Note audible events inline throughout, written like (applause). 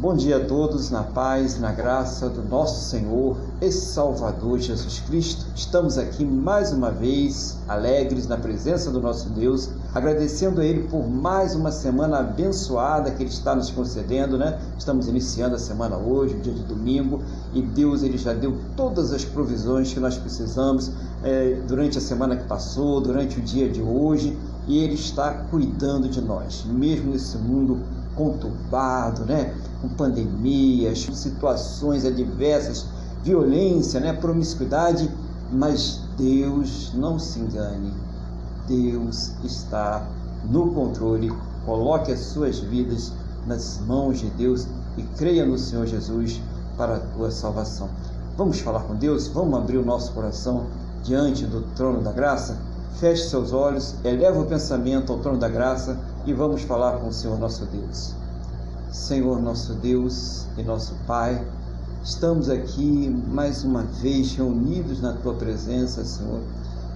Bom dia a todos, na paz, na graça do nosso Senhor e Salvador Jesus Cristo. Estamos aqui mais uma vez, alegres na presença do nosso Deus, agradecendo a Ele por mais uma semana abençoada que Ele está nos concedendo, né? Estamos iniciando a semana hoje, o dia de domingo, e Deus Ele já deu todas as provisões que nós precisamos é, durante a semana que passou, durante o dia de hoje, e Ele está cuidando de nós, mesmo nesse mundo conturbado, né? com pandemias, situações adversas, violência, né? promiscuidade, mas Deus não se engane. Deus está no controle. Coloque as suas vidas nas mãos de Deus e creia no Senhor Jesus para a tua salvação. Vamos falar com Deus? Vamos abrir o nosso coração diante do trono da graça? Feche seus olhos, eleva o pensamento ao trono da graça e vamos falar com o Senhor nosso Deus. Senhor nosso Deus e nosso Pai, estamos aqui mais uma vez reunidos na tua presença, Senhor.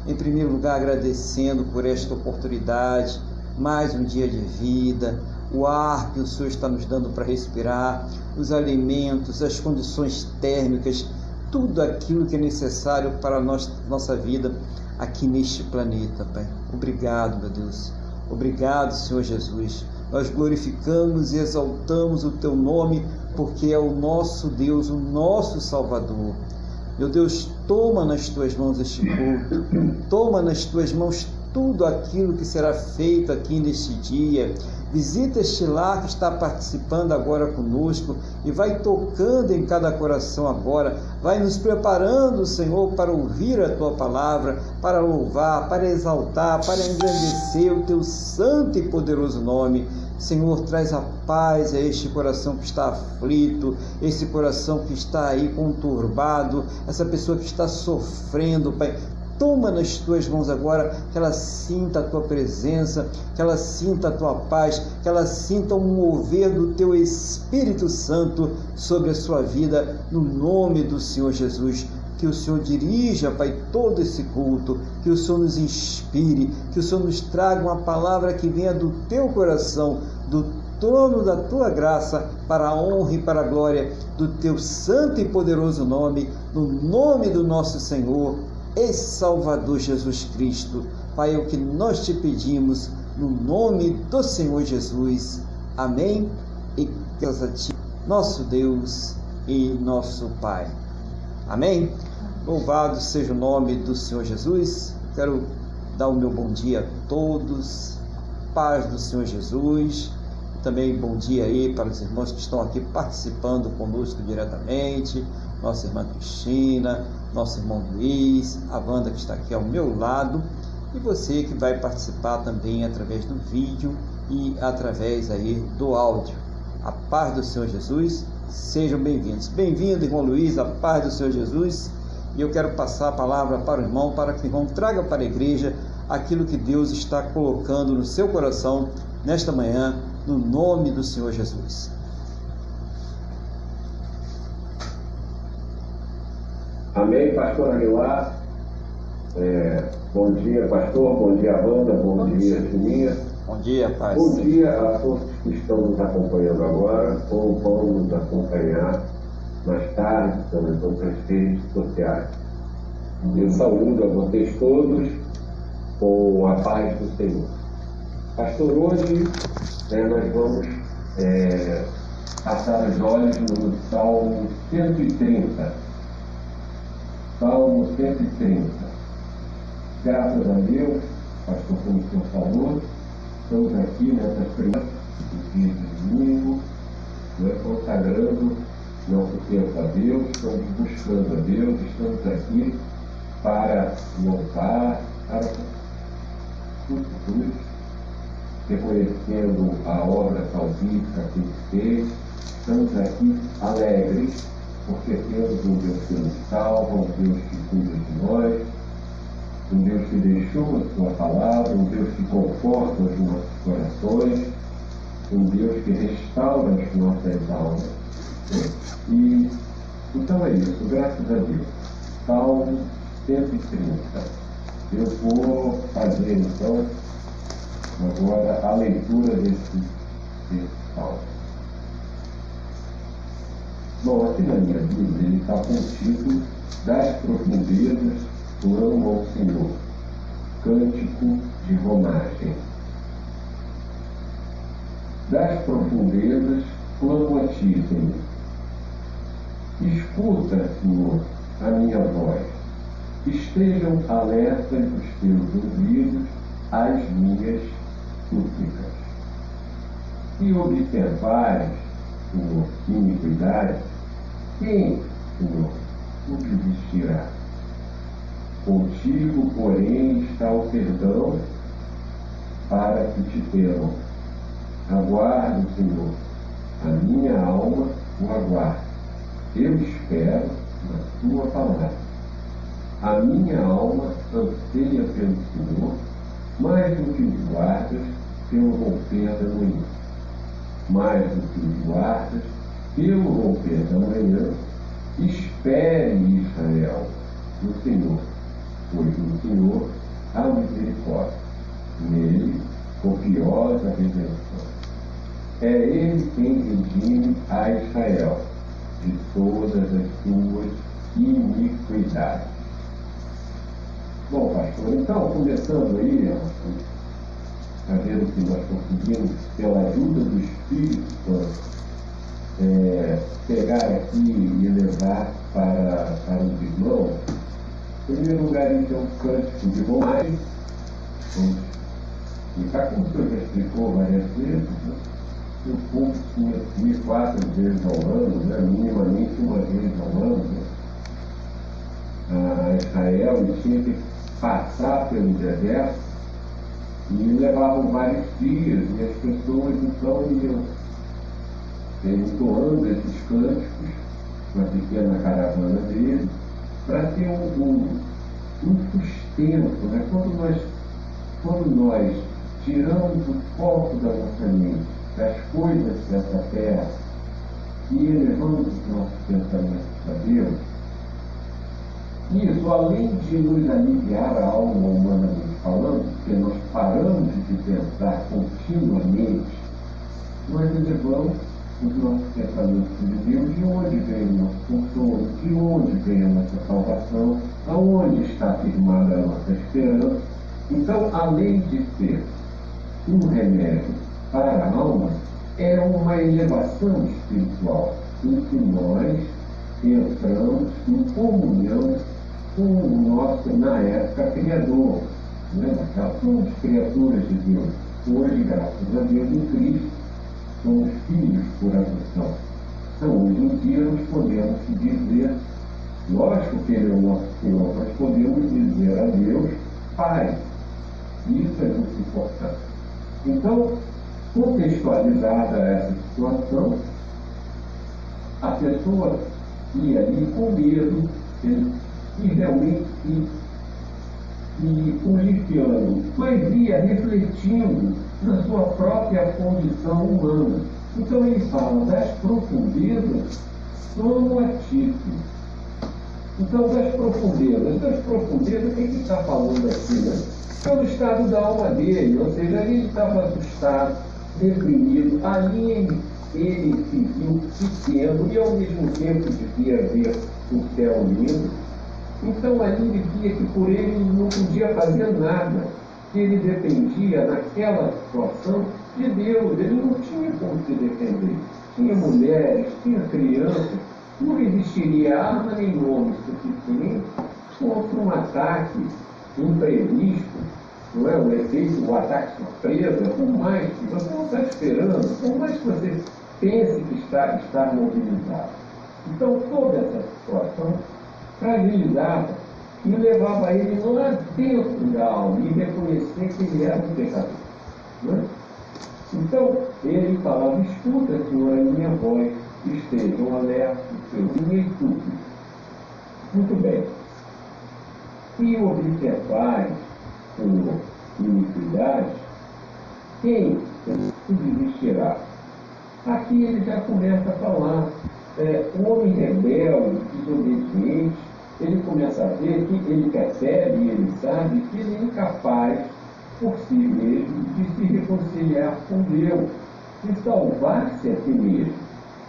Em primeiro lugar, agradecendo por esta oportunidade, mais um dia de vida, o ar que o Senhor está nos dando para respirar, os alimentos, as condições térmicas, tudo aquilo que é necessário para a nossa vida aqui neste planeta, Pai. Obrigado, meu Deus. Obrigado, Senhor Jesus. Nós glorificamos e exaltamos o Teu nome, porque é o nosso Deus, o nosso Salvador. Meu Deus, toma nas tuas mãos este culto, toma nas tuas mãos tudo aquilo que será feito aqui neste dia. Visita este lar que está participando agora conosco e vai tocando em cada coração agora, vai nos preparando, Senhor, para ouvir a tua palavra, para louvar, para exaltar, para engrandecer o teu santo e poderoso nome. Senhor, traz a paz a este coração que está aflito, esse coração que está aí conturbado, essa pessoa que está sofrendo, Pai. Toma nas tuas mãos agora, que ela sinta a tua presença, que ela sinta a tua paz, que ela sinta o mover do teu Espírito Santo sobre a sua vida, no nome do Senhor Jesus. Que o Senhor dirija, Pai, todo esse culto, que o Senhor nos inspire, que o Senhor nos traga uma palavra que venha do teu coração, do trono da tua graça, para a honra e para a glória do teu santo e poderoso nome, no nome do nosso Senhor e Salvador Jesus Cristo. Pai, é o que nós te pedimos no nome do Senhor Jesus. Amém. E graças a ti, nosso Deus e nosso Pai. Amém. Louvado seja o nome do Senhor Jesus. Quero dar o meu bom dia a todos. Paz do Senhor Jesus. Também bom dia aí para os irmãos que estão aqui participando conosco diretamente. Nossa irmã Cristina, nosso irmão Luiz, a Wanda que está aqui ao meu lado e você que vai participar também através do vídeo e através aí do áudio. A paz do Senhor Jesus, sejam bem-vindos. Bem-vindo, irmão Luiz, a paz do Senhor Jesus. E eu quero passar a palavra para o irmão, para que o irmão traga para a igreja aquilo que Deus está colocando no seu coração nesta manhã, no nome do Senhor Jesus. Amém, pastor Aguilar. É, bom dia, pastor. Bom dia, Wanda. Bom, bom dia, Sininha. Bom dia, Pai. Bom dia a todos que estão nos acompanhando agora ou vão nos acompanhar mais tarde pelas outras redes sociais. Eu saúdo a vocês todos com a paz do Senhor. Pastor, hoje né, nós vamos é, passar os olhos no Salmo 130 Salmo 130. Graças a Deus, pastor como o senhor falou, estamos aqui nessa experiência do dia de domingo, né, consagrando nosso tempo a Deus, estamos buscando a Deus, estamos aqui para louvar, para tudo, reconhecendo a obra salvífica que ele fez, estamos aqui alegres porque temos um Deus que nos salva, um Deus que cuida de nós, um Deus que deixou a sua palavra, um Deus que conforta os nossos corações, um Deus que restaura as nossas almas. E então é isso, graças a Deus. Salmo 130. Eu vou fazer então agora a leitura desse, desse salmo. Bom, aqui na minha Bíblia ele está com o título Das Profundezas Clamo ao Senhor, Cântico de Romagem. Das profundezas clamo a ti, Senhor. Escuta, Senhor, a minha voz. Estejam alertas os teus ouvidos às minhas súplicas. Se observares, Senhor, iniquidade, quem, Senhor, o desistirá? Contigo, porém, está o perdão para que te temam. Aguardo, Senhor, a minha alma o aguarda. Eu espero na tua palavra. A minha alma anseia pelo Senhor, mais do que os guardas pelo romper da manhã. Mais do que os guardas pelo romper da manhã, espere Israel no Senhor, pois no Senhor há misericórdia, nele copiosa redenção. É ele quem redime a Israel de todas as suas iniquidades. Bom, pastor, então, começando aí, a ver o que nós conseguimos, pela ajuda do Espírito Santo, é, pegar aqui e levar para, para os irmãos, em primeiro lugar, então, o cântico de romagem, vamos explicar como o senhor já explicou várias vezes, né? o culto tinha que ir quatro vezes ao ano, né? minimamente uma vez ao ano, né? a Israel e tinha que passar pelo deserto e levavam vários dias e as pessoas então iam entoando esses cânticos, uma pequena caravana deles, para ter um, um, um sustento. Né? Quando, nós, quando nós tiramos o foco da nossa mente das coisas dessa terra e elevamos os nossos pensamentos a Deus, isso, além de nos aliviar a alma humanamente falando, porque nós paramos de pensar continuamente, nós elevamos os nossos pensamentos de Deus, de onde vem o nosso consolo, de onde vem a nossa salvação, aonde está firmada a nossa esperança. Então, além de ser um remédio para a alma, é uma elevação espiritual em que nós entramos em comunhão com o nosso, na época, Criador. Né? Somos criaturas de Deus. Hoje, graças a Deus, em Cristo, somos filhos por adoção. Então, hoje em dia, nós podemos dizer, lógico que Ele é o nosso Senhor, mas podemos dizer a Deus, Pai. Isso é muito importante. Então, contextualizada essa situação, a pessoa ia ali com medo e realmente e, e policiando, mas ia refletindo na sua própria condição humana. Então ele fala das profundezas a ti. Então, das profundezas, das profundezas, o que ele está falando aqui, né? Pelo estado da alma dele, ou seja, ele estava assustado, deprimido, ali ele, ele se viu pequeno e ao mesmo tempo devia ver o céu lindo. Então ali ele via que por ele não podia fazer nada, que ele dependia naquela situação de Deus, ele não tinha como se defender. Tinha mulheres, tinha crianças, não existiria arma nem nome suficiente contra um ataque imprevisto não é? O efeito, o ataque surpresa, por mais que você não está esperando, por mais que você pense que está, está mobilizado. Então, toda essa situação fragilizava e levava ele lá dentro da alma e reconhecer que ele era um pecador. É? Então, ele falava, escuta, Senhor, a minha voz, estejam alerta, seus virtudes. Muito bem. Se observares por iniquidade, quem subsistirá? Aqui ele já começa a falar, é, homem rebelde, desobediente, ele começa a ver que ele percebe e ele sabe que ele é incapaz por si mesmo de se reconciliar com Deus, de salvar-se a si mesmo.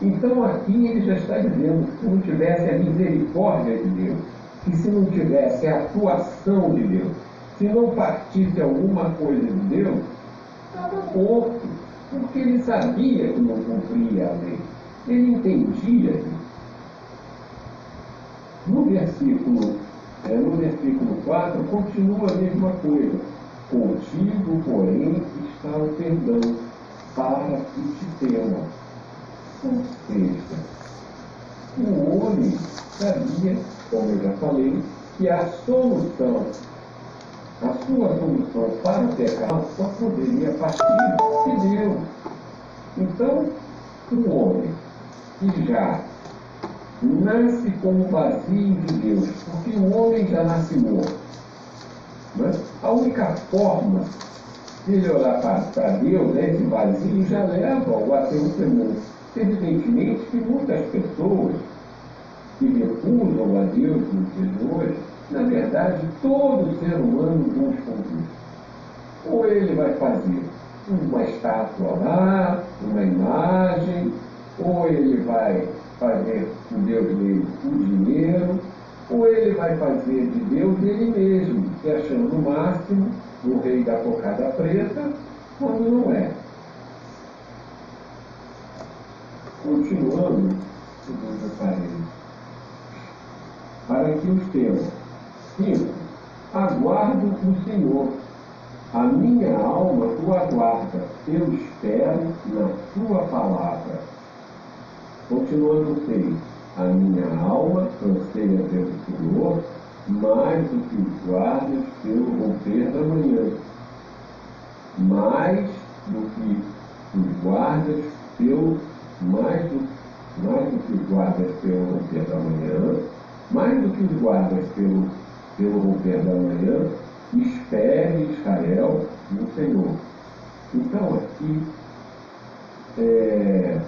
Então aqui ele já está dizendo que se não tivesse a misericórdia de Deus, que se não tivesse a atuação de Deus, se não partisse alguma coisa de Deus, estava morto, porque ele sabia que não cumpria a lei. Ele entendia isso. No versículo, é, no versículo 4, continua a mesma coisa. Contigo, porém, está o perdão, para que te tema. Ou seja, o homem sabia, como eu já falei, que a solução, a sua solução para o pecado só poderia partir de Deus. Então, o homem que já nasce como vazio de Deus, porque o homem já nasce morto. Né? A única forma de ele olhar para Deus, né, esse vazio, já leva-o a ter um temor. Evidentemente que muitas pessoas que recusam a Deus nos dias de hoje, na verdade, todo ser humano busca Deus. Ou ele vai fazer uma estátua lá, uma imagem, ou ele vai fazer o Deus dele o dinheiro, ou ele vai fazer de Deus ele mesmo, se achando o máximo, o rei da cocada preta, quando não é. Continuando, segundo falei, para que os teus. Cinco, aguardo o Senhor. A minha alma tu aguarda, eu espero na tua palavra. Continuando seis, a minha alma anseia pelo Senhor, mais do que os guardas pelo romper da manhã. Mais do que os guardas pelo mais do, mais do que os guardas pelo romper da manhã, mais do que os guardas pelo, pelo romper da manhã, espere Israel no Senhor. Então aqui é,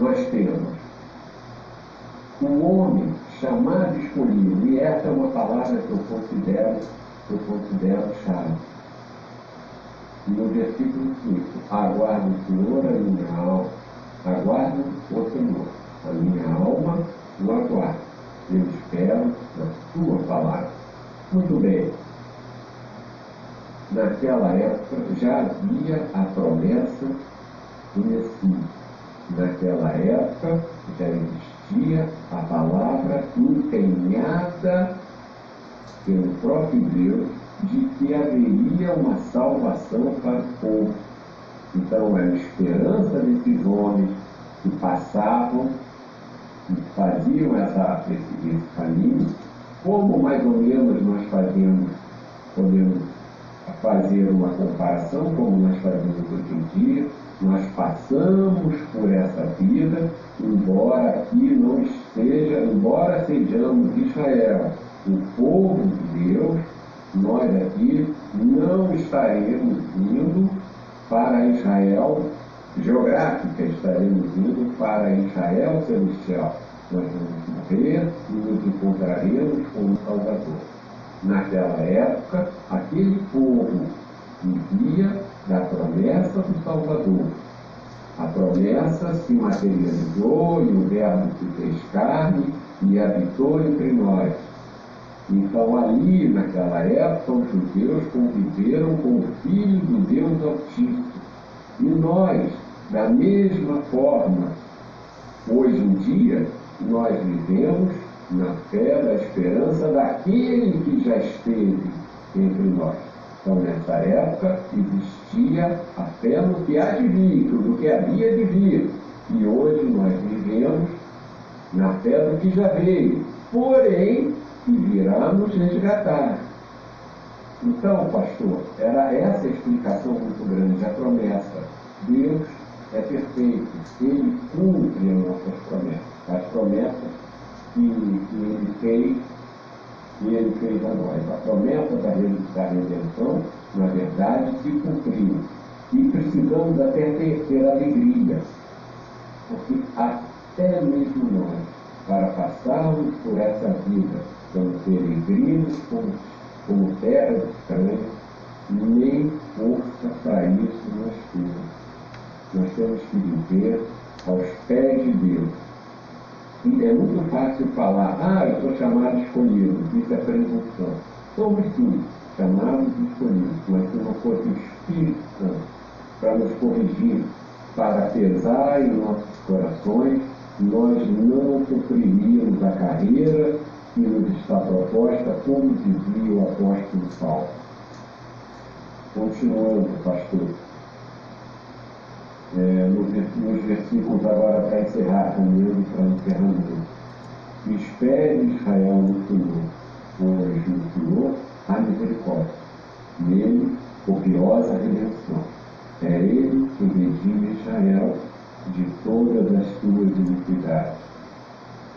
nós temos o homem chamado escolhido, e essa é uma palavra que eu considero, que eu considero chave. No versículo 5, aguardo o Senhor a minha alma, aguardo o Senhor, a minha alma o aguarda. Eu espero na sua palavra. Muito bem. Naquela época já havia a promessa do Messias. Naquela época já existia a palavra empenhada pelo próprio Deus de que haveria uma salvação para o povo. Então, a esperança desses homens que passavam, que faziam essa, esse, esse caminho, como mais ou menos nós fazemos, podemos fazer uma comparação, como nós fazemos hoje em dia, nós passamos por essa vida, embora aqui não esteja, embora sejamos Israel, o povo de Deus, nós aqui não estaremos indo para Israel geográfica, estaremos indo para Israel celestial. Nós vamos morrer e nos encontraremos com o Salvador. Naquela época, aquele povo vivia da promessa do Salvador. A promessa se materializou e o Verbo se fez carne e habitou entre nós. Então, ali, naquela época, os judeus conviveram com o Filho do Deus Altíssimo. E nós, da mesma forma, hoje em dia, nós vivemos na fé, na esperança daquele que já esteve entre nós. Então, nessa época, existia a fé no que há de vir, no que havia de vir. E hoje nós vivemos na fé do que já veio. Porém, que virá nos resgatar. Então, pastor, era essa a explicação muito grande, a promessa. Deus é perfeito, Ele cumpre as nossas promessas, as promessas que, que Ele fez, que Ele fez a nós. A promessa da, redenção, na verdade, se cumpriu. E precisamos até ter, ter alegria, porque até mesmo nós, para passarmos por essa vida, como peregrinos, como, como terra estranha, nem força para isso nós temos. Nós temos que viver aos pés de Deus. É muito fácil falar, ah, eu sou chamado escolhido, isso é presunção. Somos sim chamados escolhidos, mas se não fosse o Espírito Santo para nos corrigir, para pesar em nossos corações, nós não cumpriríamos a carreira que nos está proposta, como dizia o apóstolo Paulo. Continuando, pastor. É, nos, versículos agora para encerrar, caminhando para o encerramento. Espere Israel no Senhor, pois no Senhor há misericórdia. Nele, copiosa redenção. É Ele que redime Israel de todas as tuas iniquidades.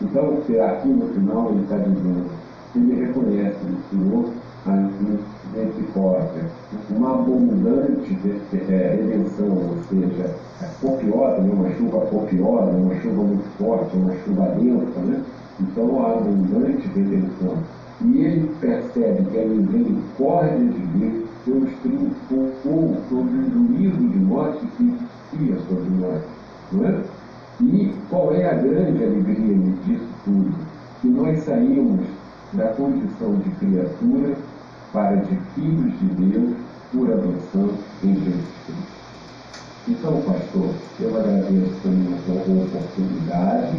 Então, aqui no final ele está dizendo, ele reconhece no Senhor a misericórdia, uma abundante é, redenção, ou seja, é copiosa, né? uma chuva copiosa, uma chuva muito forte, uma chuva densa, né? então a abundante redenção. E ele percebe que a misericórdia de Deus, Deus triunfou sobre o juízo de morte que existia sobre nós. Não é? E qual é a grande alegria disso tudo? Que nós saímos da condição de criatura para de filhos de Deus por adoção em Jesus Cristo. Então, pastor, eu agradeço também a oportunidade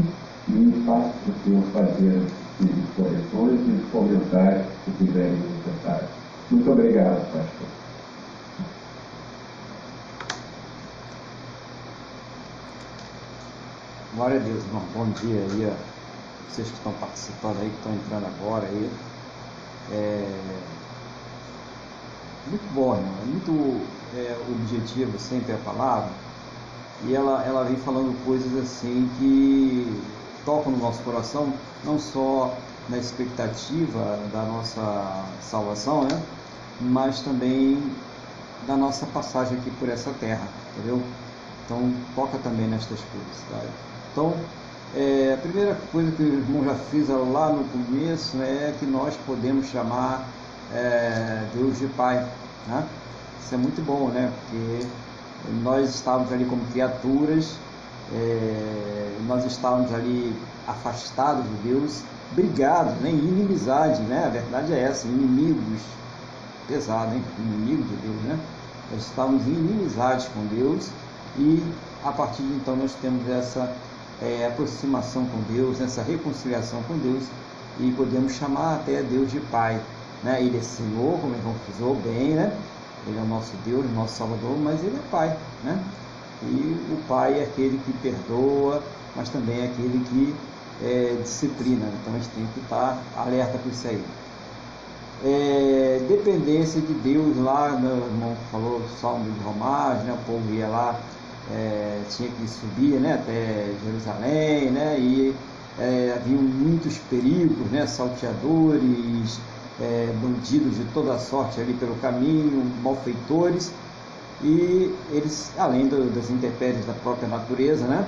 e faço para o senhor fazer as correções e os comentários que tiverem necessários. Muito obrigado, pastor. Glória a Deus, irmão. Bom dia aí, vocês que estão participando aí, que estão entrando agora aí. É... Muito bom, irmão. É muito é, objetivo sempre a palavra. E ela, ela vem falando coisas assim que tocam no nosso coração, não só na expectativa da nossa salvação, né? mas também da nossa passagem aqui por essa terra, entendeu? Então, toca também nestas coisas. Tá? Então, é, a primeira coisa que o irmão já fez lá no começo é que nós podemos chamar é, Deus de Pai. Né? Isso é muito bom, né? Porque nós estávamos ali como criaturas, é, nós estávamos ali afastados de Deus, brigados, né? inimizade, né? A verdade é essa, inimigos, pesado, hein? Inimigos de Deus, né? Nós estávamos em inimizade com Deus e a partir de então nós temos essa é, aproximação com Deus, essa reconciliação com Deus e podemos chamar até Deus de Pai. Né? Ele é Senhor, como irmão frisou bem, né? Ele é o nosso Deus, o nosso Salvador, mas ele é Pai. Né? E o Pai é aquele que perdoa, mas também é aquele que é, disciplina. Então a gente tem que estar alerta com isso aí. É, dependência de Deus lá, meu irmão falou Salmo de Romagem, né? o povo ia lá é, tinha que subir né, até Jerusalém, né, e é, haviam muitos perigos, né, salteadores, é, bandidos de toda sorte ali pelo caminho, malfeitores, e eles, além do, das intempéries da própria natureza, né,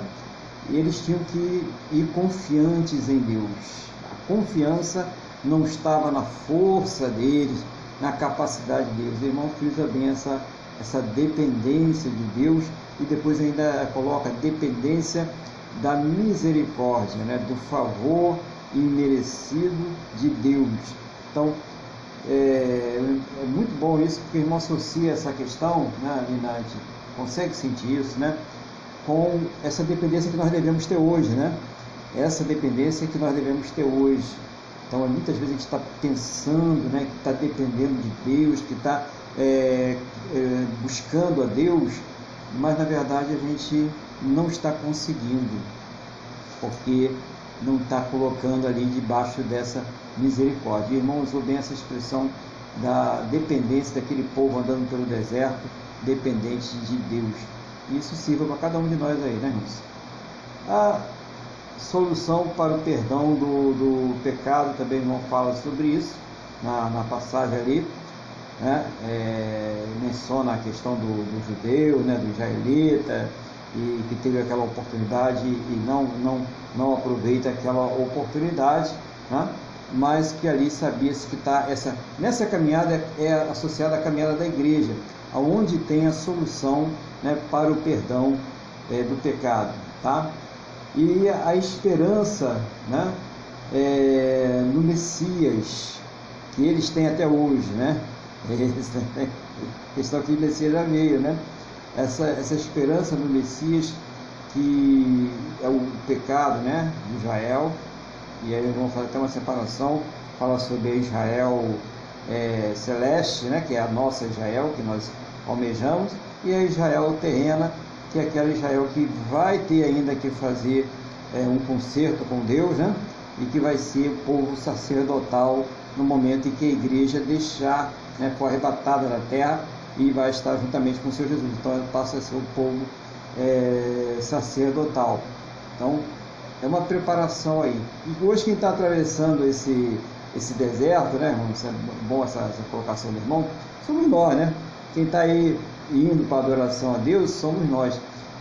eles tinham que ir confiantes em Deus. A confiança não estava na força deles, na capacidade deles. O irmão frisa bem essa, essa dependência de Deus e depois ainda coloca dependência da misericórdia, né, do favor imerecido de Deus. Então, é, é muito bom isso, porque o irmão associa essa questão, né, Linate, consegue sentir isso, né, com essa dependência que nós devemos ter hoje, né? Essa dependência que nós devemos ter hoje. Então, muitas vezes a gente está pensando né, que está dependendo de Deus, que está é, é, buscando a Deus, mas na verdade a gente não está conseguindo, porque não está colocando ali debaixo dessa misericórdia. O irmão usou bem essa expressão da dependência daquele povo andando pelo deserto, dependente de Deus. Isso sirva para cada um de nós aí, né, irmãos? A solução para o perdão do, do pecado, também o irmão fala sobre isso, na, na passagem ali né? É, menciona a questão do, do judeu, né? do israelita, e que teve aquela oportunidade e não, não, não aproveita aquela oportunidade, né? mas que ali sabia-se que está essa nessa caminhada é associada à caminhada da igreja, aonde tem a solução né, para o perdão é, do pecado, tá? E a esperança, né? É, no Messias, que eles têm até hoje, né? (laughs) Eles, estão aqui, Messias já veio, né? Essa, essa esperança no Messias, que é o pecado, né? De Israel, e aí vamos fazer até uma separação, fala sobre Israel é, celeste, né? Que é a nossa Israel, que nós almejamos, e a Israel terrena, que é aquela Israel que vai ter ainda que fazer é, um concerto com Deus, né? E que vai ser o povo sacerdotal no momento em que a igreja deixar, né, for arrebatada da terra e vai estar juntamente com o Senhor Jesus. Então passa a ser o povo é, sacerdotal. Então é uma preparação aí. E hoje quem está atravessando esse, esse deserto, né, irmão? Isso é bom essa, essa colocação do irmão, somos nós, né? Quem está aí indo para a adoração a Deus somos nós.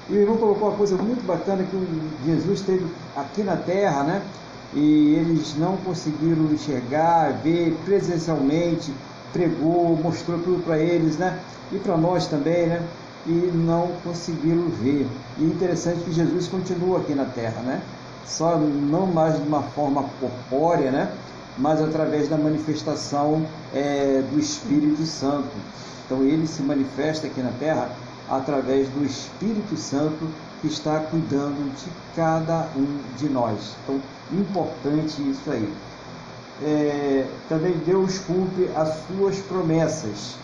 E o irmão colocou uma coisa muito bacana que Jesus esteve aqui na terra, né? E eles não conseguiram enxergar, ver presencialmente, pregou, mostrou tudo para eles, né? E para nós também, né? E não conseguiram ver. E interessante que Jesus continua aqui na terra, né? Só não mais de uma forma corpórea, né? Mas através da manifestação é, do Espírito Santo. Então ele se manifesta aqui na terra através do Espírito Santo que está cuidando de cada um de nós. Então, importante isso aí. É, também Deus cumpre as suas promessas.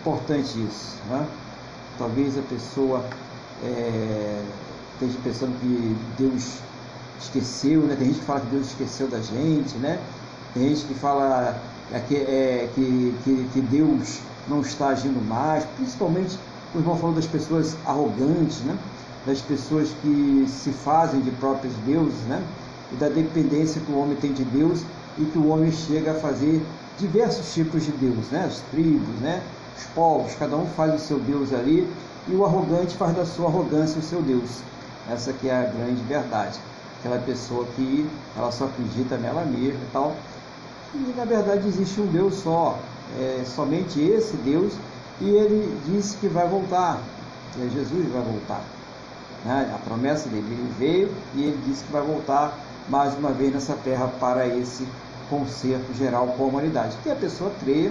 Importante isso. Né? Talvez a pessoa é, esteja pensando que Deus esqueceu, né? tem gente que fala que Deus esqueceu da gente, né? tem gente que fala é, que, é, que, que, que Deus não está agindo mais, principalmente o irmão falou das pessoas arrogantes, né? das pessoas que se fazem de próprios deuses, né? e da dependência que o homem tem de Deus e que o homem chega a fazer diversos tipos de Deus, né? as tribos, né? Os povos, cada um faz o seu Deus ali e o arrogante faz da sua arrogância o seu Deus. Essa que é a grande verdade. Aquela pessoa que ela só acredita nela mesma e tal. E na verdade existe um Deus só, é somente esse Deus, e ele disse que vai voltar. É Jesus vai voltar. Né? A promessa dele, ele veio e ele disse que vai voltar mais uma vez nessa terra para esse conserto geral com a humanidade. Que a pessoa crê,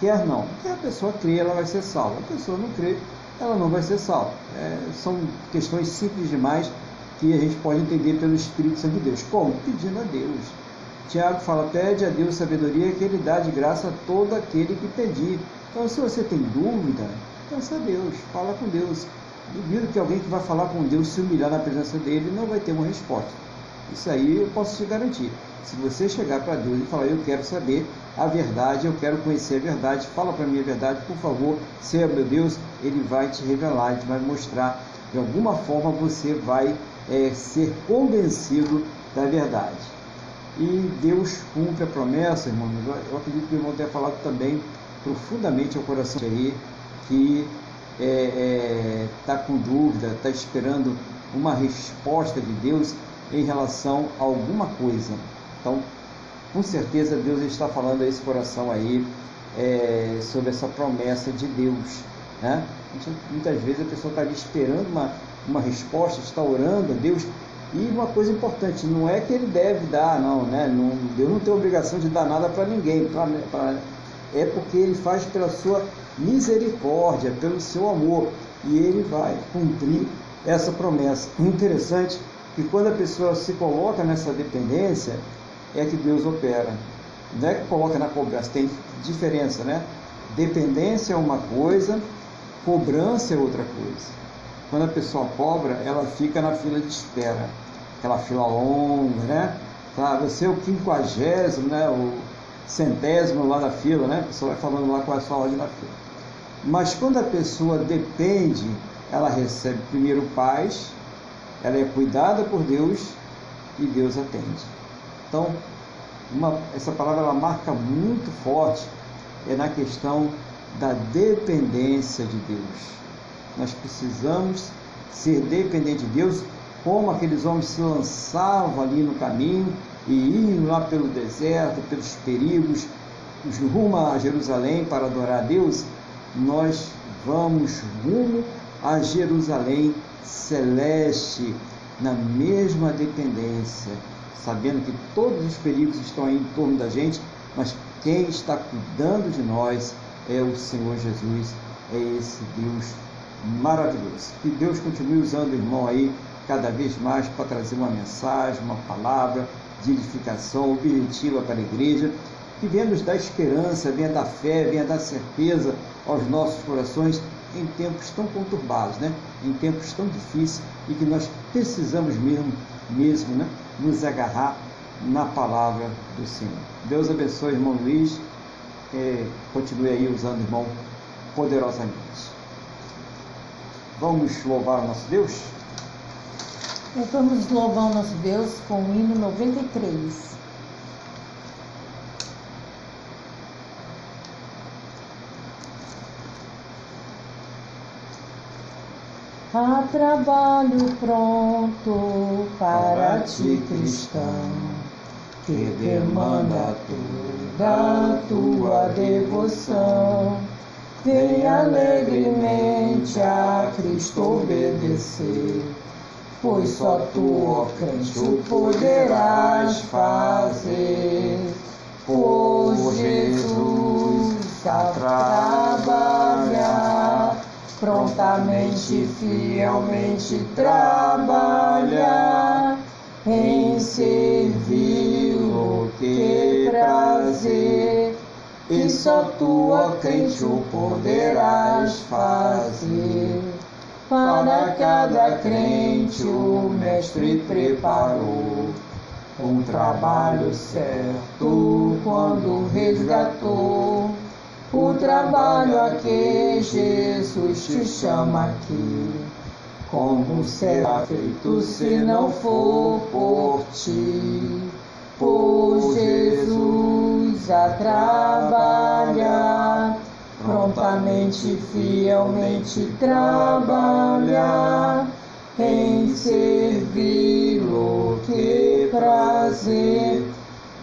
quer não. Que a pessoa crê, ela vai ser salva. A pessoa não crê, ela não vai ser salva. É, são questões simples demais que a gente pode entender pelo Espírito Santo de Deus. Como? Pedindo a Deus. Tiago fala, pede a Deus sabedoria que Ele dá de graça a todo aquele que pedir. Então, se você tem dúvida, peça a Deus, fala com Deus. Duvido que alguém que vai falar com Deus se humilhar na presença dele não vai ter uma resposta. Isso aí eu posso te garantir. Se você chegar para Deus e falar, eu quero saber a verdade, eu quero conhecer a verdade, fala para mim a verdade, por favor, seja meu Deus, ele vai te revelar, ele vai mostrar. De alguma forma você vai é, ser convencido da verdade. E Deus cumpre a promessa, irmão. Eu acredito que o irmão tenha falado também profundamente ao coração aí, que está é, é, tá com dúvida, está esperando uma resposta de Deus em relação a alguma coisa. Então, com certeza Deus está falando a esse coração aí é, sobre essa promessa de Deus. Né? Muitas vezes a pessoa está esperando uma, uma resposta, está orando a Deus. E uma coisa importante, não é que ele deve dar, não, né? Não, Deus não tem obrigação de dar nada para ninguém, pra, pra, é porque ele faz pela sua misericórdia, pelo seu amor, e ele vai cumprir essa promessa. Interessante que quando a pessoa se coloca nessa dependência, é que Deus opera. Não é que coloca na cobrança, tem diferença, né? Dependência é uma coisa, cobrança é outra coisa. Quando a pessoa cobra, ela fica na fila de espera, aquela fila longa, né? Tá, você é o quinquagésimo, né? O centésimo lá da fila, né? A pessoa vai falando lá qual é a sua ordem na fila. Mas quando a pessoa depende, ela recebe primeiro paz, ela é cuidada por Deus e Deus atende. Então, uma, essa palavra ela marca muito forte é na questão da dependência de Deus. Nós precisamos ser dependentes de Deus, como aqueles homens se lançavam ali no caminho e iam lá pelo deserto, pelos perigos, rumo a Jerusalém para adorar a Deus, nós vamos rumo a Jerusalém celeste, na mesma dependência, sabendo que todos os perigos estão aí em torno da gente, mas quem está cuidando de nós é o Senhor Jesus, é esse Deus maravilhoso. Que Deus continue usando o irmão aí cada vez mais para trazer uma mensagem, uma palavra de edificação objetiva para a igreja, que venha nos dar esperança, venha dar fé, venha dar certeza aos nossos corações em tempos tão conturbados, né? em tempos tão difíceis e que nós precisamos mesmo, mesmo né? nos agarrar na palavra do Senhor. Deus abençoe, irmão Luiz. É, continue aí usando irmão poderosamente. Vamos louvar o nosso Deus? Então vamos louvar o nosso Deus com o hino 93. Há trabalho pronto para ti, cristão, que demanda toda a tua devoção. Vem alegremente a Cristo obedecer, pois só tu, ó crente, o poderás fazer. Por Jesus a trabalhar prontamente, fielmente trabalhar em servi-lo, que prazer, e só tu, ó crente, o poderás fazer. Para cada crente o Mestre preparou um trabalho certo quando resgatou o trabalho a que Jesus te chama aqui. Como será feito se não for por ti? Por Jesus a trabalhar, prontamente, fielmente trabalhar, em servi-lo, que prazer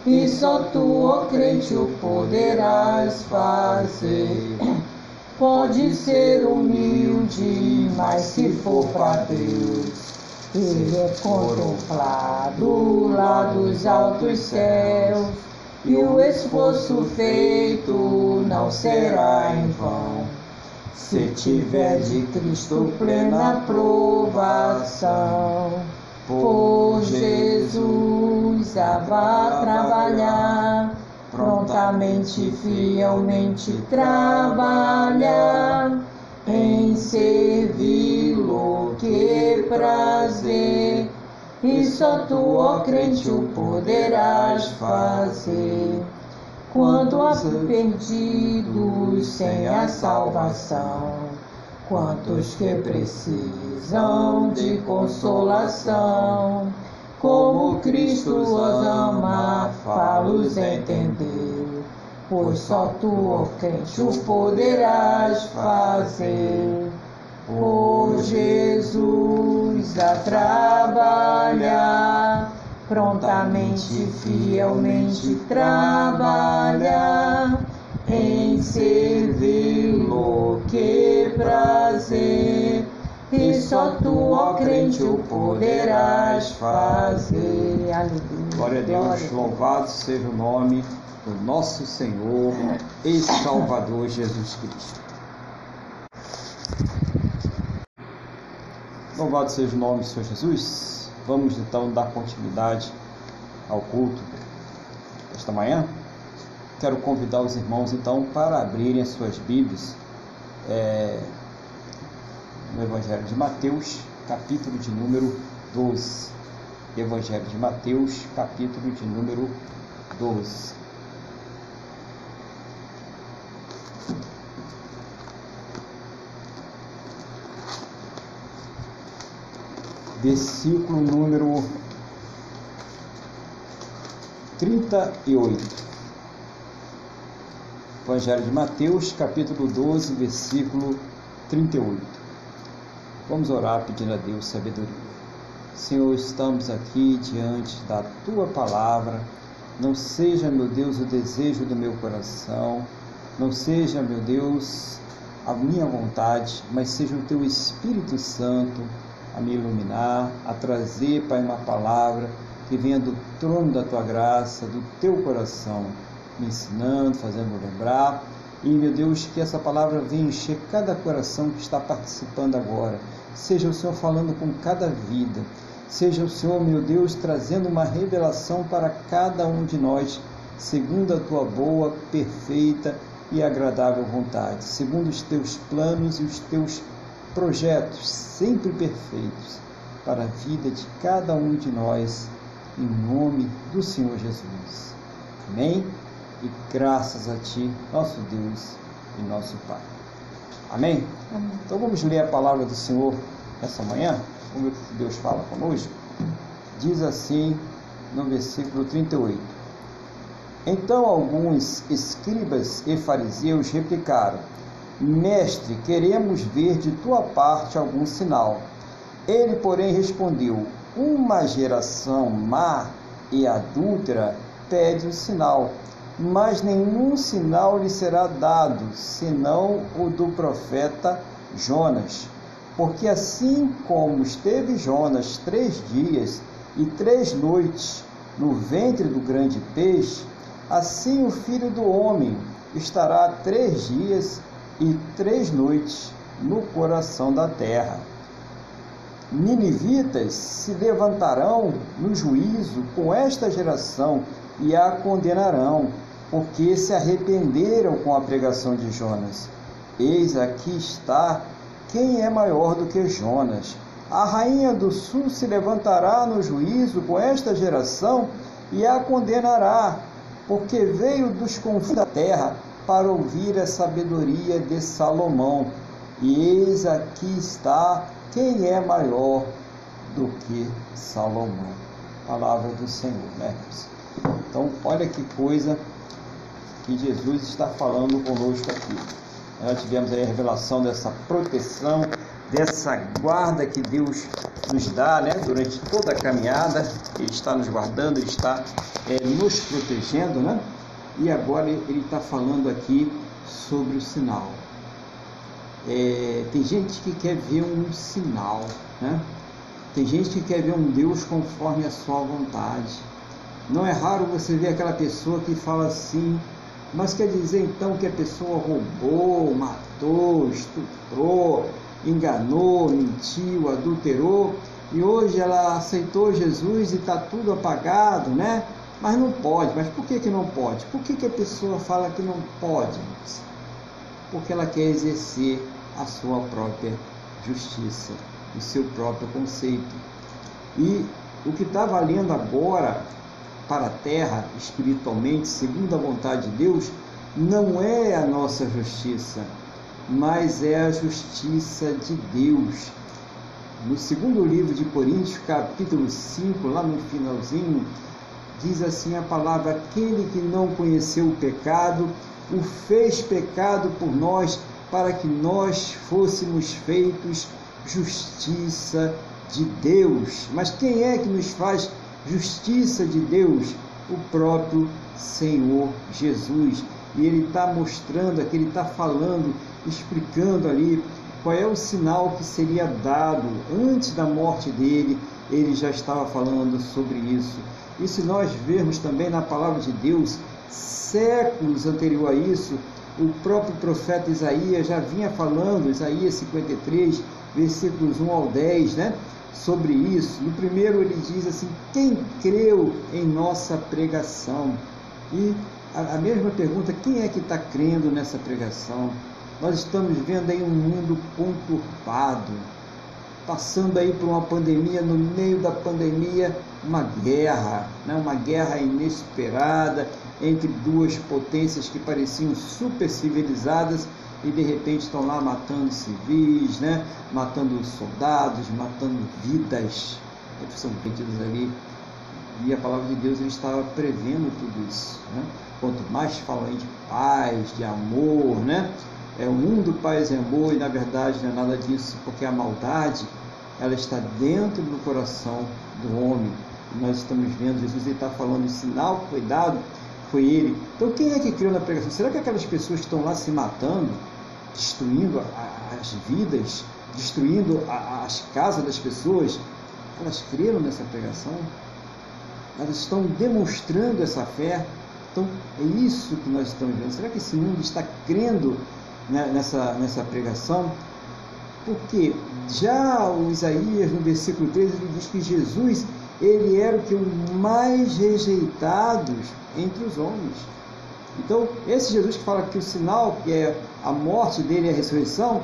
e só tu, ó crente, o poderás fazer. Pode ser humilde, mas se for para Deus, Ele é contemplado lá dos altos céus, e o esforço feito não será em vão. Se tiver de Cristo plena provação, por Jesus a vá trabalhar, prontamente, fielmente trabalhar, em servi-lo, que prazer, e só tu, ó crente, o poderás fazer. Quanto a perdidos sem a salvação, quantos que precisam de consolação, como Cristo os ama, fá-los entender, pois só tu, ó crente, o poderás fazer. Por Jesus a trabalhar, prontamente, fielmente trabalhar, em servi-lo, que prazer, e só tu, ó crente, o poderás fazer. Aleluia. Glória a Deus, louvado seja o nome do nosso Senhor e Salvador Jesus Cristo. Louvado seja o nome do Senhor Jesus. Vamos então dar continuidade ao culto esta manhã. Quero convidar os irmãos então para abrirem as suas Bíblias é, no Evangelho de Mateus, capítulo de número 12. Evangelho de Mateus, capítulo de número 12. Versículo número 38. Evangelho de Mateus, capítulo 12, versículo 38. Vamos orar pedindo a Deus sabedoria. Senhor, estamos aqui diante da tua palavra. Não seja, meu Deus, o desejo do meu coração, não seja, meu Deus, a minha vontade, mas seja o teu Espírito Santo a me iluminar, a trazer, Pai, uma palavra que venha do trono da tua graça, do teu coração, me ensinando, fazendo lembrar. E, meu Deus, que essa palavra venha encher cada coração que está participando agora. Seja o Senhor falando com cada vida. Seja o Senhor, meu Deus, trazendo uma revelação para cada um de nós, segundo a tua boa, perfeita e agradável vontade, segundo os teus planos e os teus projetos sempre perfeitos para a vida de cada um de nós, em nome do Senhor Jesus. Amém? E graças a Ti, nosso Deus e nosso Pai. Amém? Amém? Então vamos ler a palavra do Senhor essa manhã? Vamos ver o que Deus fala conosco? Diz assim no versículo 38. Então alguns escribas e fariseus replicaram: Mestre, queremos ver de tua parte algum sinal. Ele, porém, respondeu: Uma geração má e adúltera pede um sinal, mas nenhum sinal lhe será dado, senão o do profeta Jonas. Porque assim como esteve Jonas três dias e três noites no ventre do grande peixe, assim o filho do homem estará três dias e três noites no coração da terra. Ninivitas se levantarão no juízo com esta geração e a condenarão, porque se arrependeram com a pregação de Jonas. Eis aqui está quem é maior do que Jonas. A rainha do sul se levantará no juízo com esta geração e a condenará, porque veio dos confins da terra para ouvir a sabedoria de Salomão. E eis aqui está quem é maior do que Salomão. Palavra do Senhor, né? Então, olha que coisa que Jesus está falando conosco aqui. Nós tivemos a revelação dessa proteção, dessa guarda que Deus nos dá né? durante toda a caminhada. Ele está nos guardando, Ele está é, nos protegendo, né? E agora ele está falando aqui sobre o sinal. É, tem gente que quer ver um sinal, né? Tem gente que quer ver um Deus conforme a sua vontade. Não é raro você ver aquela pessoa que fala assim, mas quer dizer então que a pessoa roubou, matou, estuprou, enganou, mentiu, adulterou e hoje ela aceitou Jesus e está tudo apagado, né? Mas não pode. Mas por que, que não pode? Por que, que a pessoa fala que não pode? Porque ela quer exercer a sua própria justiça, o seu próprio conceito. E o que está valendo agora para a terra, espiritualmente, segundo a vontade de Deus, não é a nossa justiça, mas é a justiça de Deus. No segundo livro de Coríntios, capítulo 5, lá no finalzinho, diz assim a palavra: aquele que não conheceu o pecado, o fez pecado por nós, para que nós fôssemos feitos justiça de Deus. Mas quem é que nos faz justiça de Deus? O próprio Senhor Jesus. E ele está mostrando aqui, ele está falando, explicando ali qual é o sinal que seria dado antes da morte dele. Ele já estava falando sobre isso. E se nós vermos também na palavra de Deus, séculos anterior a isso, o próprio profeta Isaías já vinha falando, Isaías 53, versículos 1 ao 10, né? Sobre isso. No primeiro ele diz assim: Quem creu em nossa pregação? E a, a mesma pergunta: quem é que está crendo nessa pregação? Nós estamos vendo aí um mundo conturbado, passando aí por uma pandemia, no meio da pandemia, uma guerra, né? uma guerra inesperada entre duas potências que pareciam super civilizadas e de repente estão lá matando civis, né? matando soldados, matando vidas, que são perdidas ali. E a palavra de Deus estava prevendo tudo isso. Né? Quanto mais falam de paz, de amor, né? É o mundo paz e amor e na verdade não é nada disso, porque a maldade ela está dentro do coração do homem. Nós estamos vendo, Jesus está falando, sinal que foi dado foi ele. Então quem é que criou na pregação? Será que aquelas pessoas que estão lá se matando, destruindo as vidas destruindo as casas das pessoas, elas creram nessa pregação, elas estão demonstrando essa fé. Então, é isso que nós estamos vendo. Será que esse mundo está crendo né, nessa, nessa pregação? Porque já o Isaías, no versículo 13, ele diz que Jesus, ele era o que o mais rejeitado entre os homens. Então, esse Jesus que fala que o sinal, que é a morte dele e a ressurreição,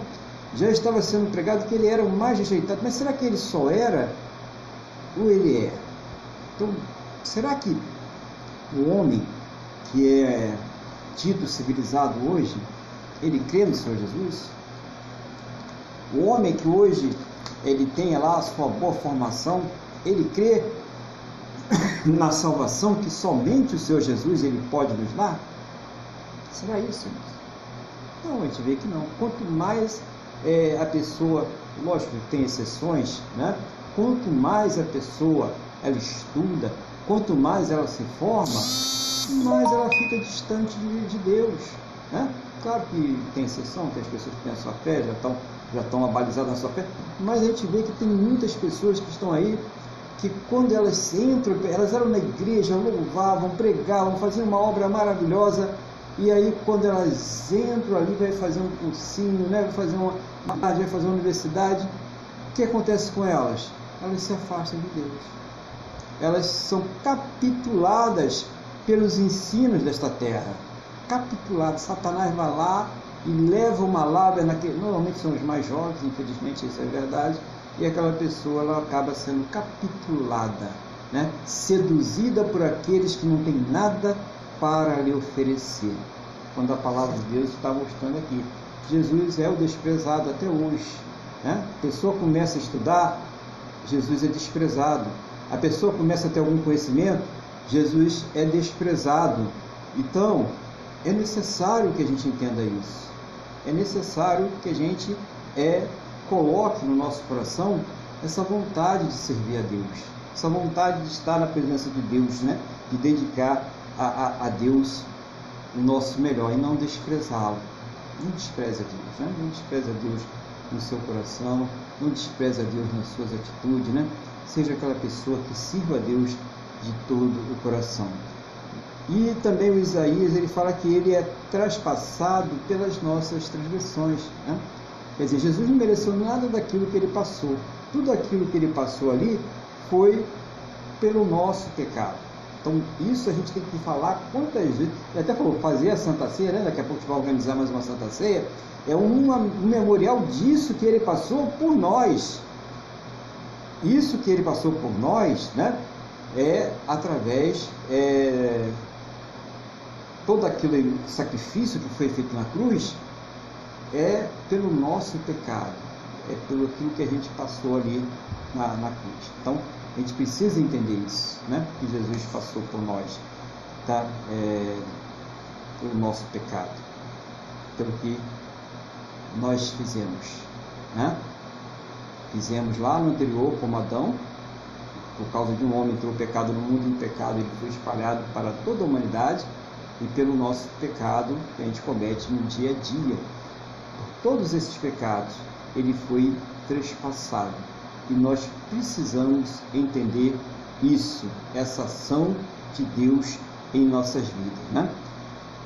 já estava sendo pregado que ele era o mais rejeitado. Mas será que ele só era ou ele é? Então, será que o homem que é dito civilizado hoje, ele crê no Senhor Jesus? O homem que hoje ele tem lá a sua boa formação, ele crê na salvação que somente o Senhor Jesus ele pode nos dar? Será isso? Não, a gente vê que não. Quanto mais é, a pessoa, lógico tem exceções, né? Quanto mais a pessoa ela estuda, quanto mais ela se forma, mais ela fica distante de, de Deus. Né? Claro que tem exceção, tem as pessoas que têm a sua fé, já estão, já estão abalizadas na sua fé, mas a gente vê que tem muitas pessoas que estão aí que quando elas entram, elas eram na igreja, louvavam, pregavam, faziam uma obra maravilhosa, e aí quando elas entram ali, vai fazer um cursinho, né? vai fazer uma, vai fazer uma universidade, o que acontece com elas? Elas se afastam de Deus. Elas são capituladas pelos ensinos desta terra. Capituladas. Satanás vai lá e leva uma lábia naquele. Normalmente são os mais jovens, infelizmente isso é verdade. E aquela pessoa ela acaba sendo capitulada, né? seduzida por aqueles que não têm nada para lhe oferecer. Quando a palavra de Deus está mostrando aqui. Jesus é o desprezado até hoje. Né? A pessoa começa a estudar, Jesus é desprezado. A pessoa começa a ter algum conhecimento, Jesus é desprezado. Então, é necessário que a gente entenda isso. É necessário que a gente é, coloque no nosso coração essa vontade de servir a Deus, essa vontade de estar na presença de Deus, né? de dedicar a, a, a Deus o nosso melhor e não desprezá-lo. Não despreze a Deus, né? não despreze a Deus no seu coração, não despreze a Deus nas suas atitudes, né? Seja aquela pessoa que sirva a Deus de todo o coração. E também o Isaías, ele fala que ele é traspassado pelas nossas transgressões, né? Quer dizer, Jesus não mereceu nada daquilo que ele passou. Tudo aquilo que ele passou ali foi pelo nosso pecado. Então, isso a gente tem que falar quantas vezes. Ele até falou, fazer a Santa Ceia, né? daqui a pouco a gente vai organizar mais uma Santa Ceia. É uma, um memorial disso que ele passou por nós. Isso que ele passou por nós, né? É através. É, todo aquele sacrifício que foi feito na cruz é pelo nosso pecado, é pelo aquilo que a gente passou ali na, na cruz. Então, a gente precisa entender isso, né? Que Jesus passou por nós, tá? É, pelo nosso pecado, pelo que nós fizemos, né? Fizemos lá no anterior como Adão, por causa de um homem entrou o pecado no mundo o pecado ele foi espalhado para toda a humanidade e pelo nosso pecado que a gente comete no dia a dia. Por todos esses pecados ele foi trespassado e nós precisamos entender isso, essa ação de Deus em nossas vidas. Né?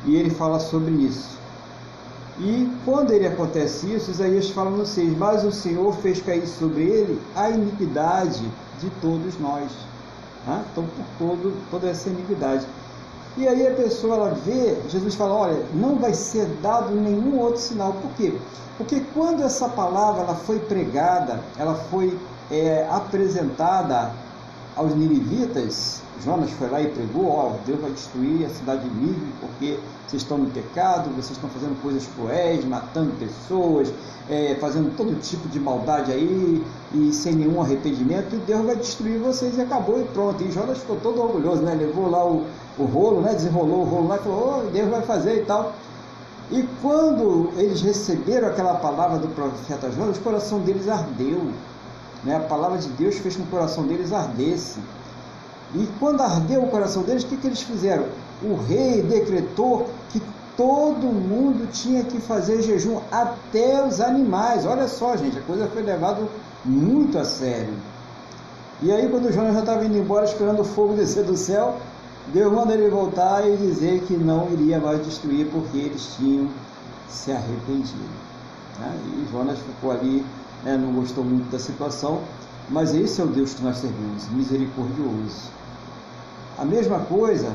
E ele fala sobre isso. E quando ele acontece isso, Isaías fala no 6: Mas o Senhor fez cair sobre ele a iniquidade de todos nós. Né? Então, por todo, toda essa iniquidade. E aí a pessoa ela vê, Jesus fala: Olha, não vai ser dado nenhum outro sinal. Por quê? Porque quando essa palavra ela foi pregada, ela foi é, apresentada aos ninivitas, Jonas foi lá e pregou, ó, Deus vai destruir a cidade de Nínive porque vocês estão no pecado, vocês estão fazendo coisas cruéis, matando pessoas, é, fazendo todo tipo de maldade aí e sem nenhum arrependimento, e Deus vai destruir vocês e acabou e pronto. E Jonas ficou todo orgulhoso, né? Levou lá o, o rolo, né? Desenrolou o rolo lá e falou, oh, Deus vai fazer e tal. E quando eles receberam aquela palavra do profeta Jonas, o coração deles ardeu. Né? A palavra de Deus fez com que o coração deles ardesse. E quando ardeu o coração deles, o que, que eles fizeram? O rei decretou que todo mundo tinha que fazer jejum, até os animais. Olha só, gente, a coisa foi levada muito a sério. E aí, quando Jonas já estava indo embora, esperando o fogo descer do céu, Deus manda ele voltar e dizer que não iria mais destruir, porque eles tinham se arrependido. Né? E Jonas ficou ali, né, não gostou muito da situação, mas esse é o Deus que nós servimos, misericordioso. A mesma coisa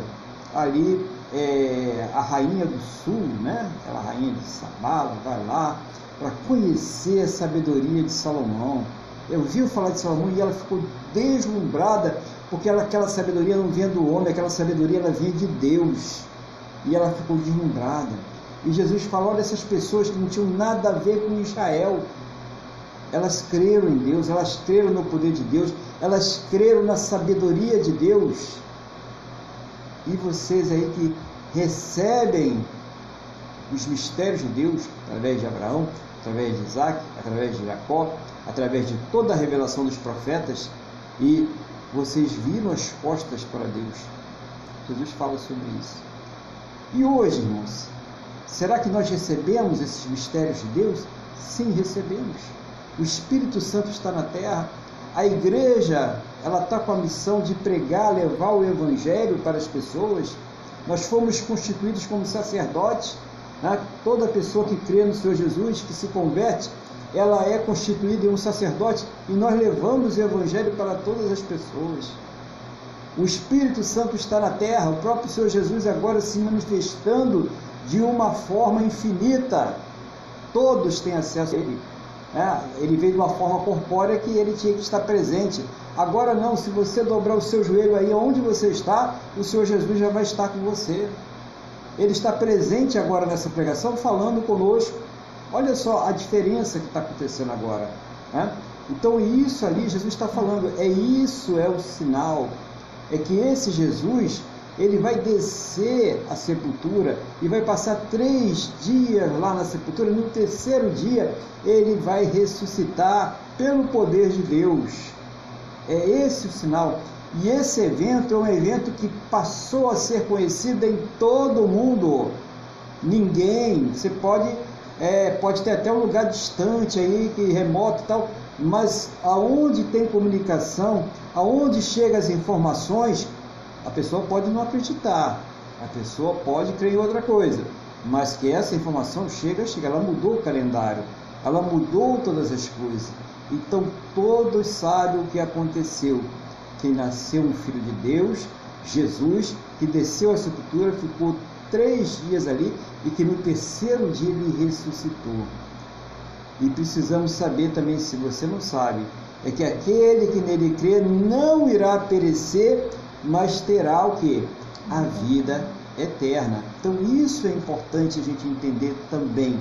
ali é, a rainha do sul, né? aquela rainha de Sabá, vai lá para conhecer a sabedoria de Salomão. Eu vi falar de Salomão e ela ficou deslumbrada, porque ela, aquela sabedoria não vinha do homem, aquela sabedoria ela vinha de Deus. E ela ficou deslumbrada. E Jesus falou: olha, essas pessoas que não tinham nada a ver com Israel, elas creram em Deus, elas creram no poder de Deus, elas creram na sabedoria de Deus e vocês aí que recebem os mistérios de Deus através de Abraão, através de Isaac, através de Jacó, através de toda a revelação dos profetas, e vocês viram as costas para Deus. Jesus fala sobre isso. E hoje, irmãos, será que nós recebemos esses mistérios de Deus? Sim, recebemos. O Espírito Santo está na terra, a igreja, ela está com a missão de pregar, levar o evangelho para as pessoas. Nós fomos constituídos como sacerdotes. Né? Toda pessoa que crê no Senhor Jesus, que se converte, ela é constituída em um sacerdote e nós levamos o evangelho para todas as pessoas. O Espírito Santo está na terra, o próprio Senhor Jesus agora se manifestando de uma forma infinita. Todos têm acesso a Ele. É, ele veio de uma forma corpórea que ele tinha que estar presente. Agora não, se você dobrar o seu joelho aí onde você está, o Senhor Jesus já vai estar com você. Ele está presente agora nessa pregação, falando conosco. Olha só a diferença que está acontecendo agora. Né? Então isso ali, Jesus está falando, é isso, é o sinal. É que esse Jesus ele vai descer à sepultura e vai passar três dias lá na sepultura. No terceiro dia, ele vai ressuscitar pelo poder de Deus. É esse o sinal. E esse evento é um evento que passou a ser conhecido em todo o mundo. Ninguém, você pode, é, pode ter até um lugar distante aí, que remoto e tal, mas aonde tem comunicação, aonde chegam as informações, a pessoa pode não acreditar, a pessoa pode crer em outra coisa, mas que essa informação chega, chega, ela mudou o calendário, ela mudou todas as coisas. Então todos sabem o que aconteceu. Que nasceu um filho de Deus, Jesus, que desceu à sepultura, ficou três dias ali e que no terceiro dia ele ressuscitou. E precisamos saber também, se você não sabe, é que aquele que nele crê não irá perecer, mas terá o que? A vida eterna. Então isso é importante a gente entender também.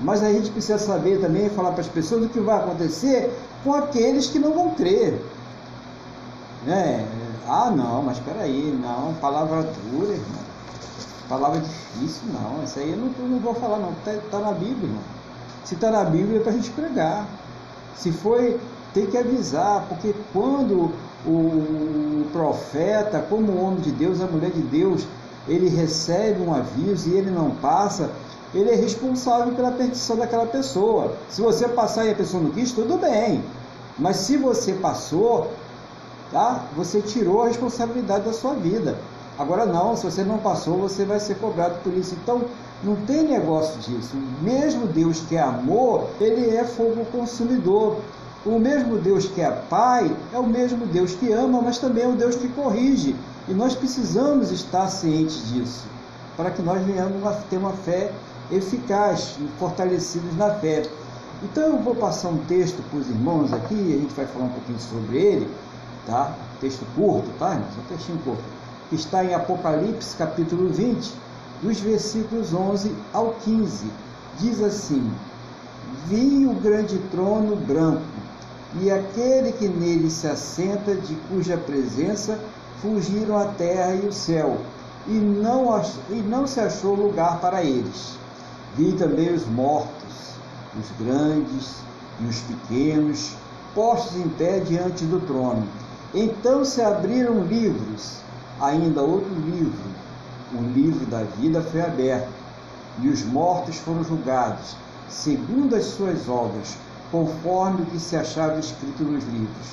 Mas a gente precisa saber também falar para as pessoas o que vai acontecer com aqueles que não vão crer. Né? Ah, não, mas espera aí, não, palavra dura, irmão. Palavra difícil, não. Isso aí eu não, eu não vou falar, não. Está tá na Bíblia, irmão. Se está na Bíblia é para a gente pregar. Se foi, tem que avisar, porque quando o profeta, como o homem de Deus, a mulher de Deus, ele recebe um aviso e ele não passa, ele é responsável pela perdição daquela pessoa. Se você passar e a pessoa não quis, tudo bem. Mas se você passou, tá? Você tirou a responsabilidade da sua vida. Agora não, se você não passou, você vai ser cobrado por isso. Então, não tem negócio disso. Mesmo Deus que é amor, ele é fogo consumidor. O mesmo Deus que é Pai é o mesmo Deus que ama, mas também é o Deus que corrige. E nós precisamos estar cientes disso, para que nós venhamos a ter uma fé eficaz, fortalecidos na fé. Então eu vou passar um texto para os irmãos aqui, a gente vai falar um pouquinho sobre ele, tá? Texto curto, tá, irmãos? Um textinho curto. Que está em Apocalipse, capítulo 20, dos versículos 11 ao 15. Diz assim: Vi o grande trono branco e aquele que nele se assenta, de cuja presença fugiram a terra e o céu, e não, e não se achou lugar para eles. Vi também os mortos, os grandes e os pequenos, postos em pé diante do trono. Então se abriram livros, ainda outro livro, o livro da vida foi aberto, e os mortos foram julgados, segundo as suas obras, conforme o que se achava escrito nos livros.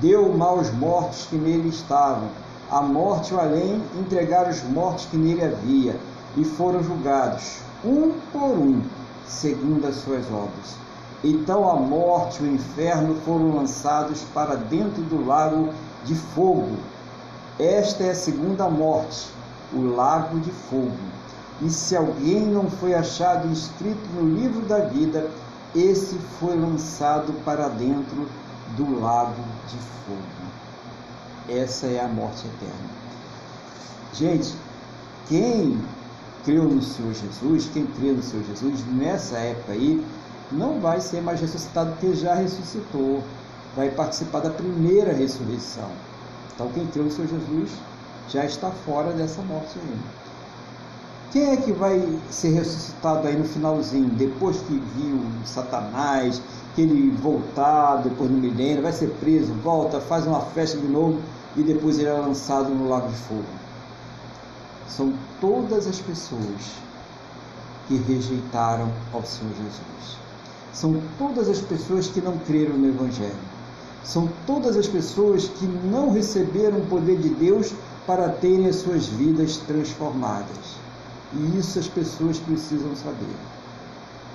Deu mal aos mortos que nele estavam, a morte o além entregaram os mortos que nele havia, e foram julgados, um por um, segundo as suas obras. Então a morte e o inferno foram lançados para dentro do lago de fogo. Esta é a segunda morte, o lago de fogo. E se alguém não foi achado inscrito no livro da vida, esse foi lançado para dentro do lago de fogo. Essa é a morte eterna. Gente, quem creu no Senhor Jesus, quem crê no Senhor Jesus, nessa época aí, não vai ser mais ressuscitado porque já ressuscitou. Vai participar da primeira ressurreição. Então, quem creu no Senhor Jesus já está fora dessa morte ainda. Quem é que vai ser ressuscitado aí no finalzinho, depois que viu Satanás, que ele voltar depois do milênio, vai ser preso, volta, faz uma festa de novo e depois ele é lançado no lago de fogo? São todas as pessoas que rejeitaram ao Senhor Jesus. São todas as pessoas que não creram no Evangelho. São todas as pessoas que não receberam o poder de Deus para terem as suas vidas transformadas. E isso as pessoas precisam saber.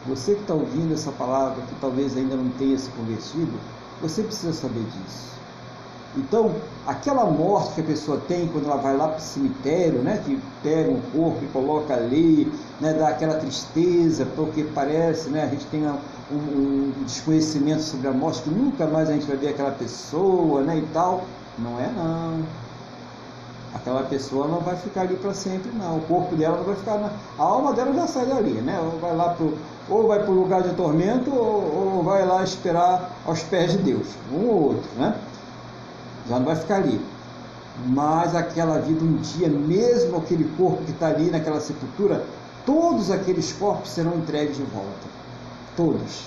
Você que está ouvindo essa palavra, que talvez ainda não tenha se convertido, você precisa saber disso. Então, aquela morte que a pessoa tem quando ela vai lá para o cemitério, né, que pega um corpo e coloca ali, né, dá aquela tristeza, porque parece, né, a gente tem um, um, desconhecimento sobre a morte, que nunca mais a gente vai ver aquela pessoa né, e tal. Não é não aquela pessoa não vai ficar ali para sempre, não. O corpo dela não vai ficar. Na... A alma dela já sai dali, né? Ou vai lá pro, ou vai para o lugar de tormento, ou, ou, vai lá esperar aos pés de Deus, um ou outro, né? Já não vai ficar ali. Mas aquela vida um dia, mesmo aquele corpo que está ali naquela sepultura, todos aqueles corpos serão entregues de volta. Todos.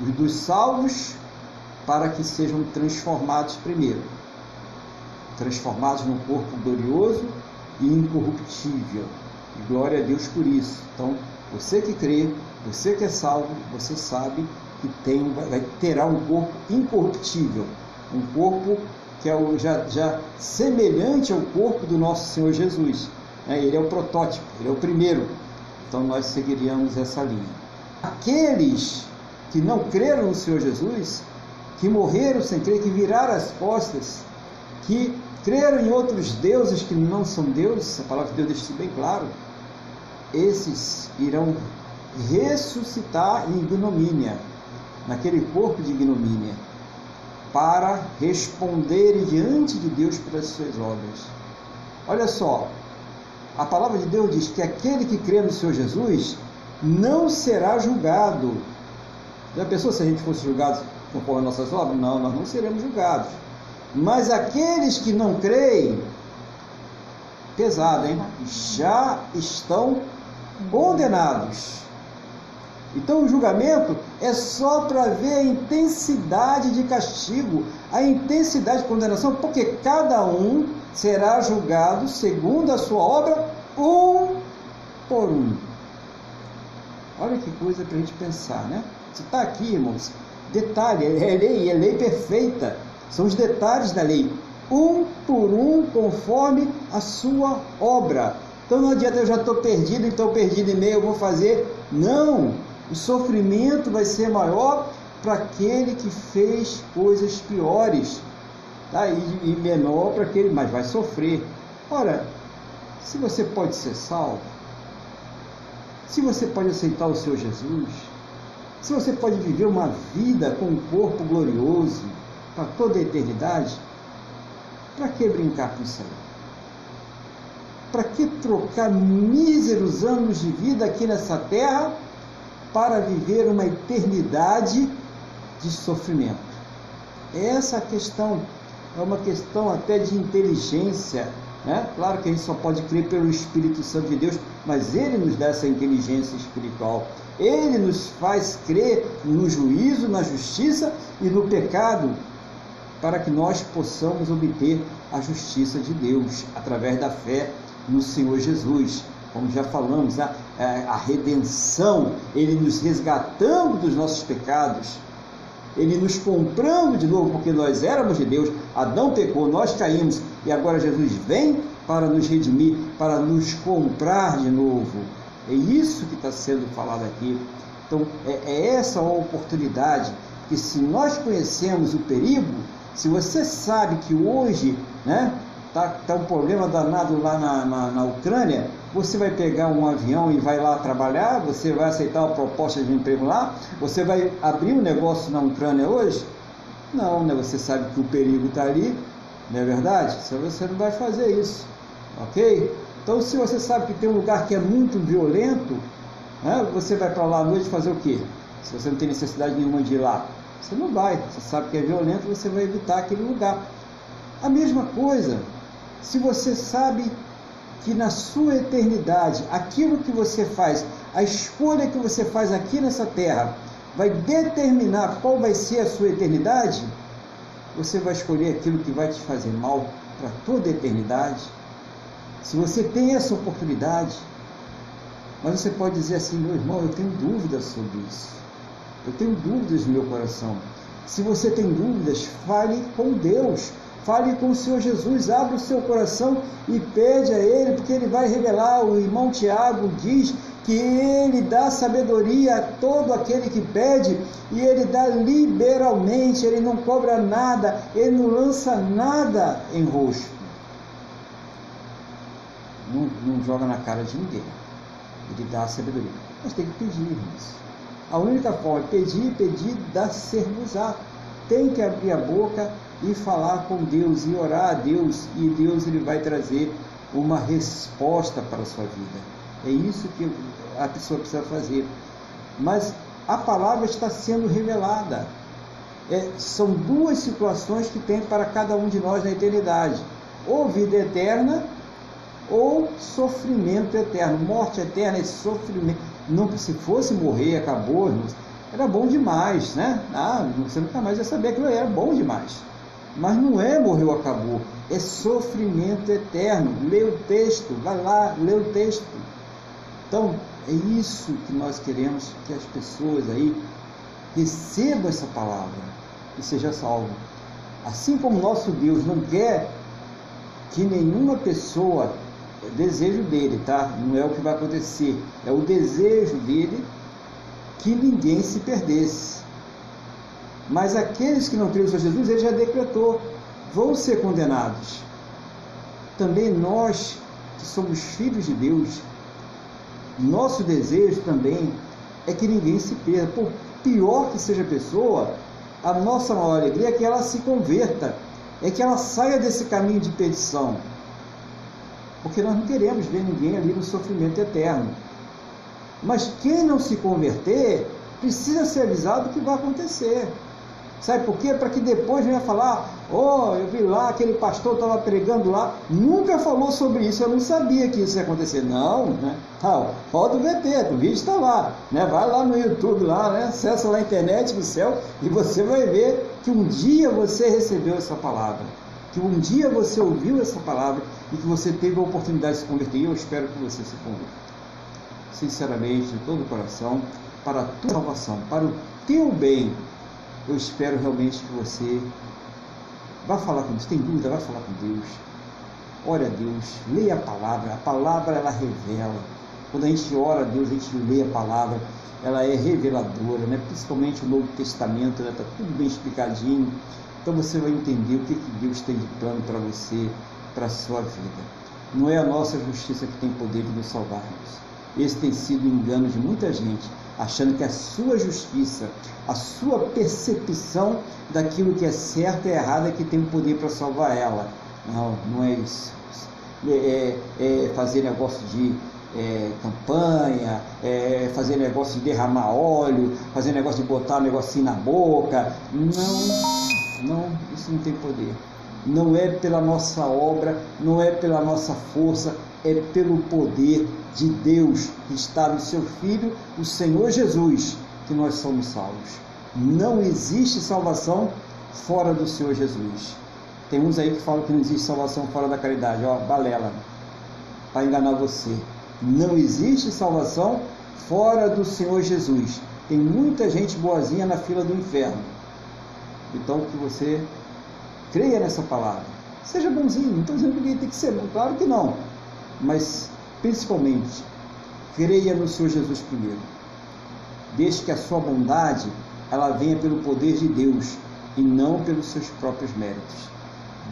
Os dos salvos, para que sejam transformados primeiro transformados num corpo glorioso e incorruptível. E glória a Deus por isso. Então, você que crê, você que é salvo, você sabe que tem, vai, terá um corpo incorruptível, um corpo que é o, já, já semelhante ao corpo do nosso Senhor Jesus. É, ele é o protótipo, ele é o primeiro. Então nós seguiríamos essa linha. Aqueles que não creram no Senhor Jesus, que morreram sem crer, que viraram as costas, que creram em outros deuses que não são deuses, a palavra de Deus deixa isso bem claro, esses irão ressuscitar em ignomínia, naquele corpo de ignomínia, para responderem diante de Deus pelas suas obras. Olha só, a palavra de Deus diz que aquele que crê no Senhor Jesus não será julgado. Já pensou se a gente fosse julgado conforme as nossas obras? Não, nós não seremos julgados. Mas aqueles que não creem, pesado, hein? Já estão condenados. Então o julgamento é só para ver a intensidade de castigo, a intensidade de condenação, porque cada um será julgado segundo a sua obra, um por um. Olha que coisa para a gente pensar, né? Você está aqui, irmãos. Detalhe, é lei, é lei perfeita. São os detalhes da lei, um por um, conforme a sua obra. Então não adianta eu já estou perdido, então perdido e meio eu vou fazer. Não! O sofrimento vai ser maior para aquele que fez coisas piores. Tá? E, e menor para aquele, mas vai sofrer. Ora, se você pode ser salvo, se você pode aceitar o Senhor Jesus, se você pode viver uma vida com um corpo glorioso, para toda a eternidade, para que brincar com isso aí? Para que trocar míseros anos de vida aqui nessa terra para viver uma eternidade de sofrimento? Essa questão é uma questão até de inteligência. Né? Claro que a gente só pode crer pelo Espírito Santo de Deus, mas Ele nos dá essa inteligência espiritual. Ele nos faz crer no juízo, na justiça e no pecado para que nós possamos obter a justiça de Deus através da fé no Senhor Jesus. como já falamos, a, a, redenção, Ele nos resgatando dos nossos pecados, Ele nos comprando de novo, porque nós éramos de Deus, Adão pecou, nós caímos, e agora Jesus vem para nos redimir, para nos comprar de novo. É isso que está sendo falado aqui. Então, é, é essa a oportunidade que, se nós conhecemos o perigo, se você sabe que hoje né, tá, tá um problema danado lá na, na, na, Ucrânia, você vai pegar um avião e vai lá trabalhar, você vai aceitar uma proposta de emprego lá, você vai abrir um negócio na Ucrânia hoje? Não, né? Você sabe que o perigo está ali, não é verdade? Você não vai fazer isso, ok? Então, se você sabe que tem um lugar que é muito violento, né, você vai para lá à noite fazer o quê? Se você não tem necessidade nenhuma de ir lá, você não vai. Você sabe que é violento, você vai evitar aquele lugar. A mesma coisa, se você sabe que na sua eternidade, aquilo que você faz, a escolha que você faz aqui nessa terra, vai determinar qual vai ser a sua eternidade, você vai escolher aquilo que vai te fazer mal para toda a eternidade. Se você tem essa oportunidade, mas você pode dizer assim, meu irmão, eu tenho dúvidas sobre isso. Eu tenho dúvidas no meu coração. Se você tem dúvidas, fale com Deus. Fale com o Senhor Jesus, abra o seu coração e pede a Ele, porque Ele vai revelar. O irmão Tiago diz que Ele dá sabedoria a todo aquele que pede e Ele dá liberalmente, Ele não cobra nada, Ele não lança nada em rosto. Não, não joga na cara de ninguém. Ele dá sabedoria. Mas tem que pedir, irmãos. A única forma de pedir, pedir, dá ser-vos-á. Tem que abrir a boca e falar com Deus e orar a Deus e Deus ele vai trazer uma resposta para a sua vida. É isso que a pessoa precisa fazer. Mas a palavra está sendo revelada. É, são duas situações que tem para cada um de nós na eternidade: ou vida eterna ou sofrimento eterno. Morte eterna é sofrimento. Não, se fosse morrer, acabou, era bom demais, né? Ah, você nunca mais ia saber aquilo era bom demais. Mas não é morreu, acabou. É sofrimento eterno. Lê o texto, vai lá, lê o texto. Então, é isso que nós queremos que as pessoas aí recebam essa palavra e seja salvo. Assim como nosso Deus não quer que nenhuma pessoa é desejo dele, tá? Não é o que vai acontecer. É o desejo dele que ninguém se perdesse. Mas aqueles que não no Senhor Jesus, ele já decretou, vão ser condenados. Também nós, que somos filhos de Deus, nosso desejo também é que ninguém se perda. Por pior que seja a pessoa, a nossa maior alegria é que ela se converta, é que ela saia desse caminho de perdição. Porque nós não queremos ver ninguém ali no sofrimento eterno. Mas quem não se converter, precisa ser avisado do que vai acontecer. Sabe por quê? Para que depois venha falar, oh, eu vi lá, aquele pastor estava pregando lá, nunca falou sobre isso, eu não sabia que isso ia acontecer. Não, né? Ah, roda o VT, o vídeo está lá, né? Vai lá no YouTube lá, né? Acessa lá a internet do céu e você vai ver que um dia você recebeu essa palavra, que um dia você ouviu essa palavra e que você teve a oportunidade de se converter. E eu espero que você se converta. Sinceramente, de todo o coração, para a tua salvação, para o teu bem. Eu espero realmente que você vá falar com Deus. Tem dúvida? Vai falar com Deus. Ore a Deus, leia a palavra. A palavra ela revela. Quando a gente ora a Deus, a gente lê a palavra, ela é reveladora, né? principalmente o Novo Testamento, está né? tudo bem explicadinho. Então você vai entender o que, que Deus tem de plano para você, para a sua vida. Não é a nossa justiça que tem poder de nos salvar. Esse tem sido o engano de muita gente, achando que a sua justiça, a sua percepção daquilo que é certo e errado é que tem poder para salvar ela. Não, não é isso. É, é, é fazer negócio de é, campanha, é, fazer negócio de derramar óleo, fazer negócio de botar um negocinho na boca. Não, não, isso não tem poder não é pela nossa obra, não é pela nossa força, é pelo poder de Deus que está no seu Filho, o Senhor Jesus, que nós somos salvos. Não existe salvação fora do Senhor Jesus. Tem uns aí que falam que não existe salvação fora da caridade, ó, balela, para enganar você. Não existe salvação fora do Senhor Jesus. Tem muita gente boazinha na fila do inferno. Então que você creia nessa palavra. Seja bonzinho, não estou dizendo que ninguém tem que ser, não, claro que não. Mas principalmente, creia no Senhor Jesus primeiro. Deixe que a sua bondade ela venha pelo poder de Deus e não pelos seus próprios méritos.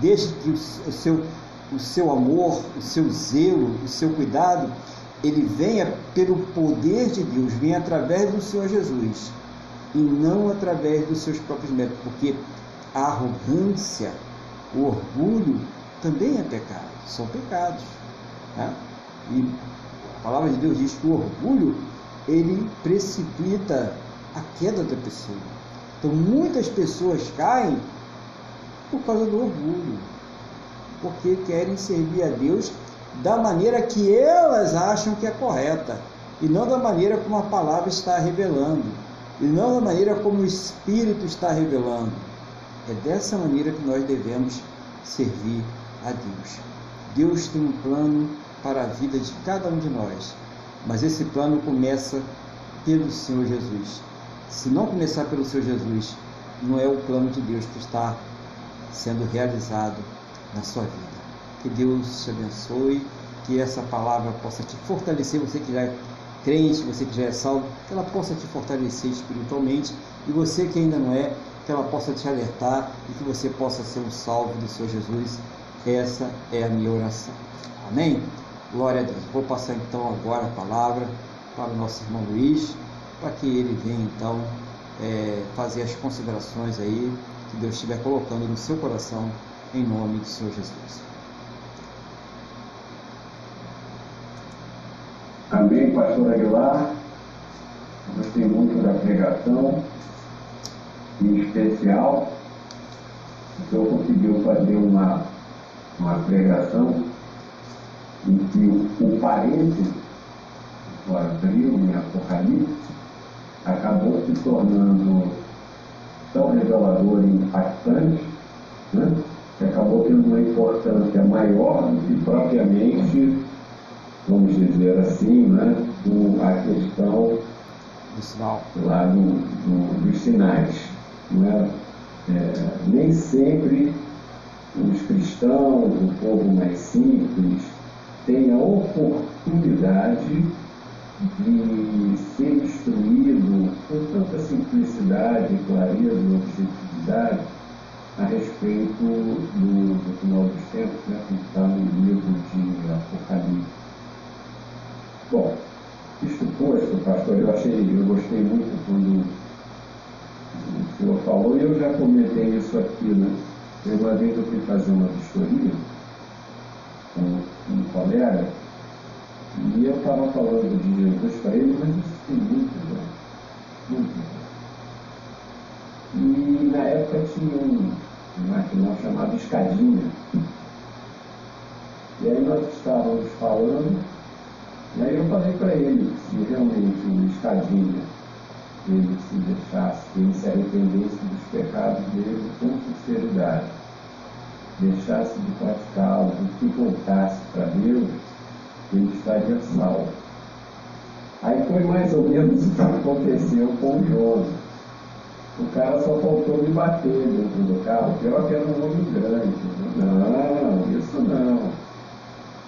Deixe que o seu, o seu amor, o seu zelo, o seu cuidado, ele venha pelo poder de Deus, venha através do Senhor Jesus e não através dos seus próprios méritos, porque a arrogância, o orgulho também é pecado, são pecados. Né? E a palavra de Deus diz que o orgulho ele precipita a queda da pessoa. Então muitas pessoas caem por causa do orgulho, porque querem servir a Deus da maneira que elas acham que é correta, e não da maneira como a palavra está revelando, e não da maneira como o Espírito está revelando. É dessa maneira que nós devemos servir a Deus. Deus tem um plano para a vida de cada um de nós, mas esse plano começa pelo Senhor Jesus. Se não começar pelo Senhor Jesus, não é o plano de Deus que está sendo realizado na sua vida. Que Deus te abençoe, que essa palavra possa te fortalecer, você que já é crente, você que já é salvo, que ela possa te fortalecer espiritualmente e você que ainda não é, que ela possa te alertar e que você possa ser um salvo do Senhor Jesus. Essa é a minha oração. Amém? Glória a Deus. Vou passar então agora a palavra para o nosso irmão Luiz, para que ele venha então é, fazer as considerações aí que Deus estiver colocando no seu coração, em nome do Senhor Jesus. Amém, pastor Aguilar. Gostei muito da pregação, em especial, o senhor conseguiu fazer uma, uma pregação em que o parênteses do abril em Apocalipse acabou se tornando tão revelador e impactante, né, que acabou tendo uma importância maior do que propriamente vamos dizer assim, né, a questão do lá do, do, dos sinais. Né? É, nem sempre os cristãos, o povo mais simples, têm a oportunidade de ser instruído com tanta simplicidade, clareza e objetividade a respeito do, do final dos tempos, né, que está no livro de Apocalipse. Bom, isto posto, pastor, eu achei, eu gostei muito quando o senhor falou, e eu já comentei isso aqui, né? Uma vez eu fui fazer uma vistoria com um colega, e eu estava falando de Jesus para ele, mas isso tem muito anos, muito E na época tinha um, um maquinão chamado Escadinha. E aí nós estávamos falando e aí eu falei para ele se realmente o Escadinha ele se deixasse, ele se arrependesse dos pecados dele com sinceridade, deixasse de praticá-los e se voltasse para Deus, ele estaria salvo. Aí foi mais ou menos o que aconteceu com o Jonas. O cara só faltou me bater dentro do carro, pior que era um homem grande. Não, isso não.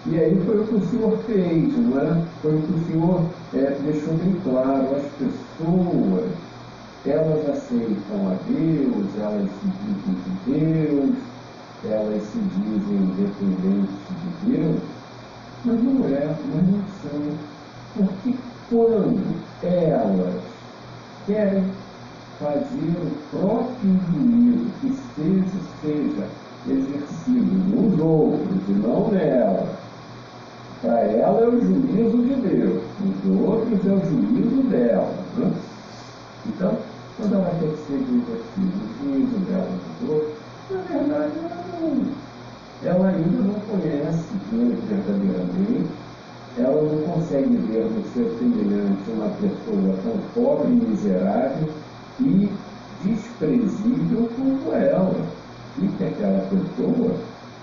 E aí foi o que o Senhor fez, não é? Foi o que o Senhor é, deixou bem claro. As pessoas, elas aceitam a Deus, elas se dizem de Deus, elas se dizem dependentes de Deus, mas não é, mas não são. Porque quando elas querem fazer o próprio juízo que seja, seja exercido nos outros e não nela, para ela é o juízo de Deus, os outros é o juízo dela. Né? Então, quando ela quer que seja exercido o juízo dela dos outros, na verdade ela, não, ela ainda não conhece Deus verdadeiramente, ela não consegue ver no seu semelhante uma pessoa tão pobre e miserável e desprezível como ela. E que aquela pessoa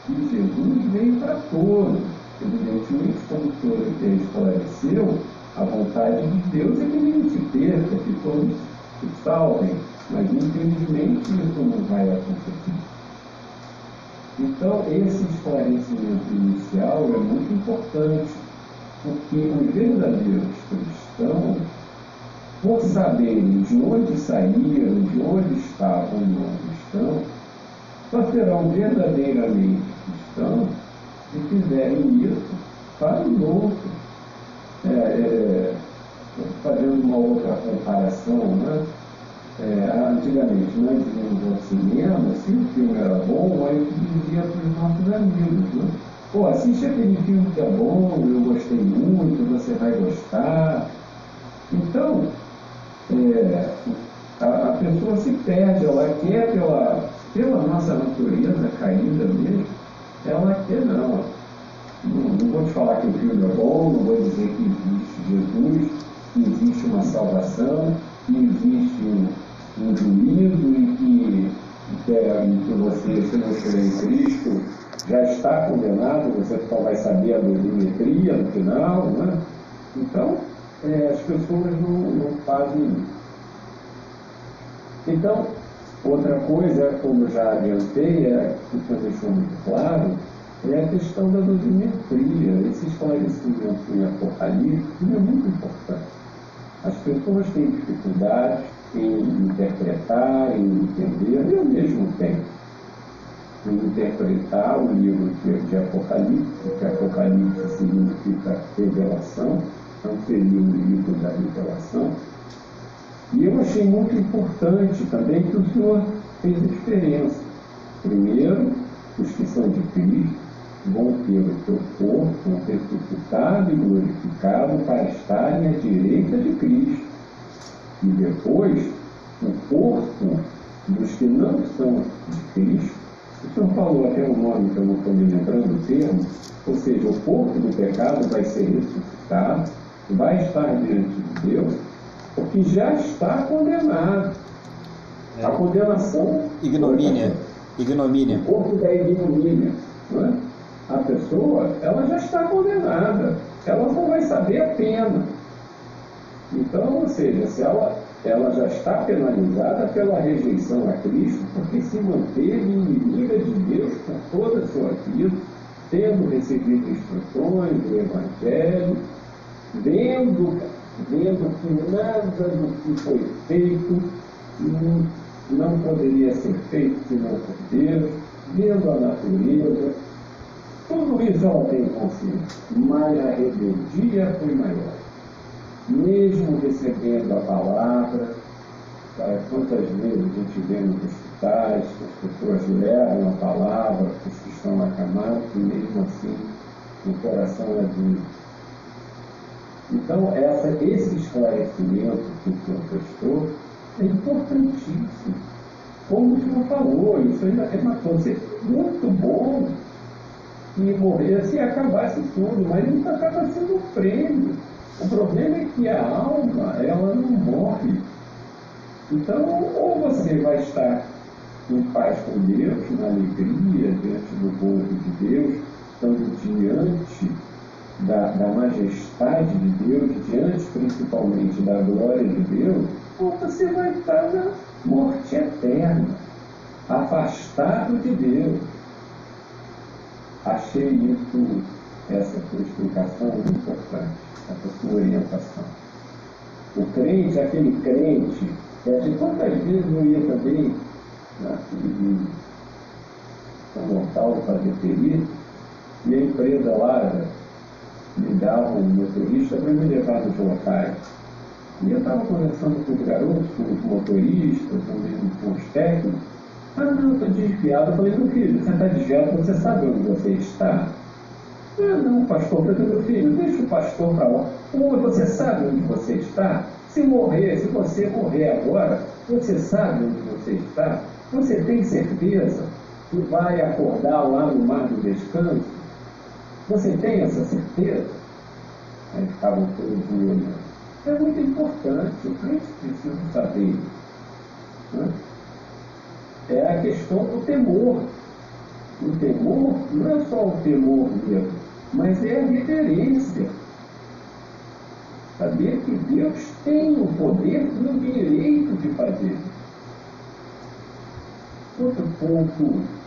que Jesus veio para todos Evidentemente, como o senhor esclareceu, a vontade de Deus é que ninguém se perca, que todos se salvem, mas infelizmente isso não vai acontecer. Então, esse esclarecimento inicial é muito importante, porque os verdadeiros cristãos, por saberem de onde saíram, de onde estavam e onde estão, só serão verdadeiramente cristãos se fizerem isso o outro. É, é, fazendo uma outra comparação, né? É, antigamente nós íamos ao cinema, se o filme era bom, aí eu dizia para os nossos amigos, né? Pô, assiste aquele filme que é bom, eu gostei muito, você vai gostar. Então, é, a, a, pessoa se perde, ela quer pela, pela nossa natureza caída mesmo, ela quer não. Não, vou te falar que o filme é bom, não vou dizer que existe Jesus, que existe uma salvação, que existe um, um juízo e que, que, é, que você, se não estiver em Cristo, já está condenado, você só vai saber a dosimetria no final, né? Então, é, as pessoas não, não fazem isso. Então, outra coisa, como já adiantei, é, que você deixou muito claro, é a questão da dosimetria. Esse esclarecimento em Apocalipse é muito importante. As pessoas têm dificuldade em interpretar, em entender, eu mesmo tenho, em interpretar o livro de, Apocalipse, que Apocalipse significa revelação, então seria o livro da revelação. E eu achei muito importante também que o Senhor fez a diferença. Primeiro, os que são de Cristo, vão ter o seu corpo ressuscitado e glorificado para estarem à direita de Cristo. E depois, o corpo dos que não são de Cristo, o senhor falou até o nome que eu não estou me lembrando o termo, ou seja, o corpo do pecado vai ser ressuscitado, vai estar diante de Deus, porque já está condenado. A condenação. Ignomínia. Ignomínia. O corpo da ignomínia. Não é? a pessoa, ela já está condenada, ela não vai saber a pena. Então, ou seja, se ela, ela já está penalizada pela rejeição a Cristo, porque se manteve inimiga de Deus por toda a sua vida, tendo recebido instruções do Evangelho, vendo, vendo que nada do que foi feito não, poderia ser feito senão por Deus, vendo a natureza, tudo isso ela tem consciência, mas a rebeldia foi maior. Mesmo recebendo a palavra, quantas vezes a gente vê nos hospitais, as pessoas levam a palavra os que estão acamados, e mesmo assim o coração é duro. Então, essa, esse esclarecimento que o senhor prestou é importantíssimo. Como o senhor falou, isso é uma coisa muito bom que morresse e acabasse tudo, mas isso acaba sendo um prêmio. O problema é que a alma, ela não morre. Então, ou você vai estar em paz com Deus, na alegria, diante do povo de Deus, estando diante da, da majestade de Deus, diante principalmente da glória de Deus, ou você vai estar na morte eterna, afastado de Deus. Achei isso, essa sua explicação muito importante, essa sua orientação. O crente, aquele crente, é de quantas vezes eu ia também na em São Gonçalo fazer perícia, e a empresa lá me dava um motorista para me levar nos locais. E eu estava conversando com os garotos, com os motoristas, com os técnicos, ah, não, estou desviado. Eu falei, meu filho, você está desviado, você sabe onde você está? Ah, não, pastor. Falei, meu filho, deixa o pastor para lá. Ou você sabe onde você está? Se morrer, se você morrer agora, você sabe onde você está? Você tem certeza que vai acordar lá no mar do descanso? Você tem essa certeza? Aí estavam todos olhando. É muito importante, o crente precisa saber. Né? é a questão do temor. O temor não é só o temor mesmo, mas é a reverência. Saber que Deus tem o poder e o direito de fazer. Outro ponto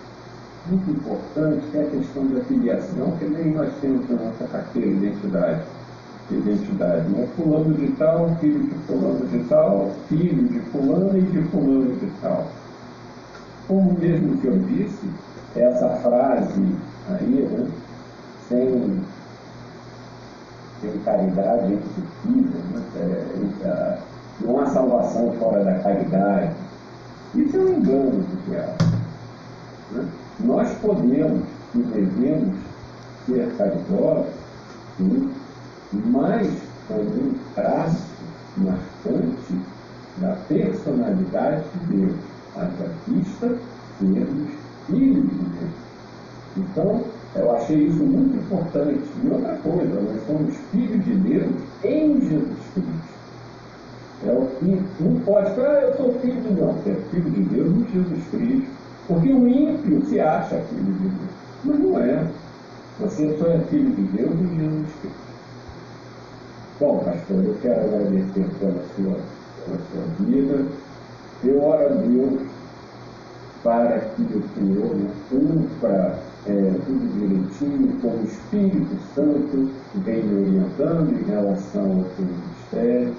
muito importante é a questão da filiação, que nem nós temos na nossa carteira de identidade. De identidade né? Fulano de tal, filho de fulano de tal, filho de fulano e de fulano de tal. Como mesmo que eu disse, essa frase aí, né? sem, sem caridade é impossível, né? É, é, não há salvação fora da caridade. Isso é um engano do diabo. Né? Nós podemos e devemos ser caridosos, sim, mas com um traço marcante da personalidade de Deus, haja vista sermos filhos de Deus. Então, eu achei isso muito importante. E outra coisa, nós somos filhos de Deus em Jesus Cristo. É o que não pode falar, ah, eu sou filho de Deus. Você é filho de Deus em Jesus Cristo. Porque o ímpio se acha filho de Deus. Mas não é. Você só é filho de Deus em Jesus Cristo. Bom, pastor, eu quero agradecer pela sua, pela sua vida. Eu oro a Deus para que o Senhor cumpra é, tudo direitinho, com o Espírito Santo me orientando em relação ao seu ministério.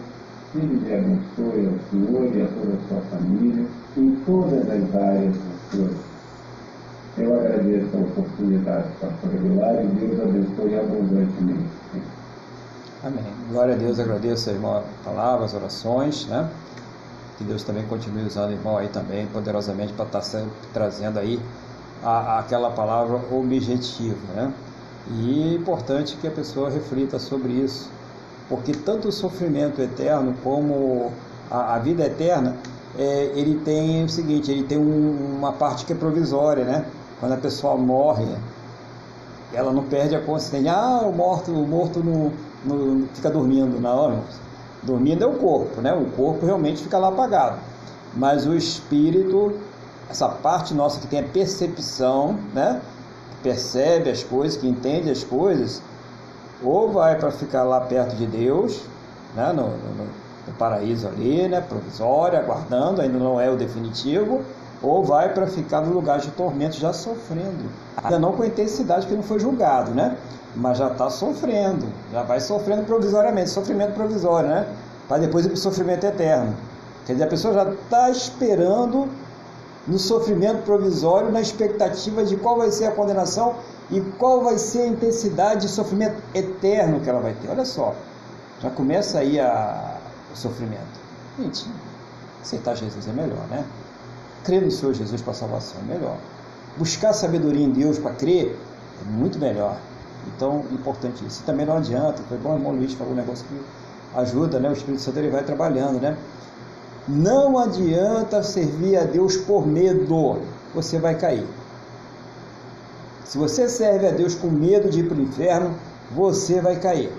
Ele lhe abençoe ao Senhor e a toda a sua família em todas as áreas da sua vida. Eu agradeço a oportunidade, pastor Aguilar, e Deus abençoe abundantemente. Amém. Glória a Deus, agradeço, irmão, palavras, orações, né? Que Deus também continue usando o irmão aí também, poderosamente, para estar sempre trazendo aí a, aquela palavra objetivo, né? E é importante que a pessoa reflita sobre isso, porque tanto o sofrimento eterno como a, a vida eterna, é, ele tem o seguinte, ele tem um, uma parte que é provisória, né? Quando a pessoa morre, ela não perde a consciência. Ah, o morto, o morto não fica dormindo, não. Dormindo é o corpo, né? O corpo realmente fica lá apagado. Mas o espírito essa parte nossa que tem a percepção, né? Percebe as coisas, que entende as coisas, ou vai para ficar lá perto de Deus, né? No, no, no, paraíso ali, né? Provisório, aguardando, ainda não é o definitivo, ou vai para ficar no lugar de tormento já sofrendo. Ainda não com a intensidade que não foi julgado, né? Mas já está sofrendo, já vai sofrendo provisoriamente, sofrimento provisório, né? Para depois ir para o sofrimento eterno. Quer dizer, a pessoa já está esperando no sofrimento provisório, na expectativa de qual vai ser a condenação e qual vai ser a intensidade de sofrimento eterno que ela vai ter. Olha só, já começa aí a, o sofrimento. Gente, aceitar Jesus é melhor, né? Crer no Senhor Jesus para salvação é melhor. Buscar sabedoria em Deus para crer é muito melhor. Então, importante isso. E também não adianta, foi bom o irmão Luiz falou um negócio que ajuda, né? O Espírito Santo ele vai trabalhando, né? Não adianta servir a Deus por medo, você vai cair. Se você serve a Deus com medo de ir para o inferno, você vai cair.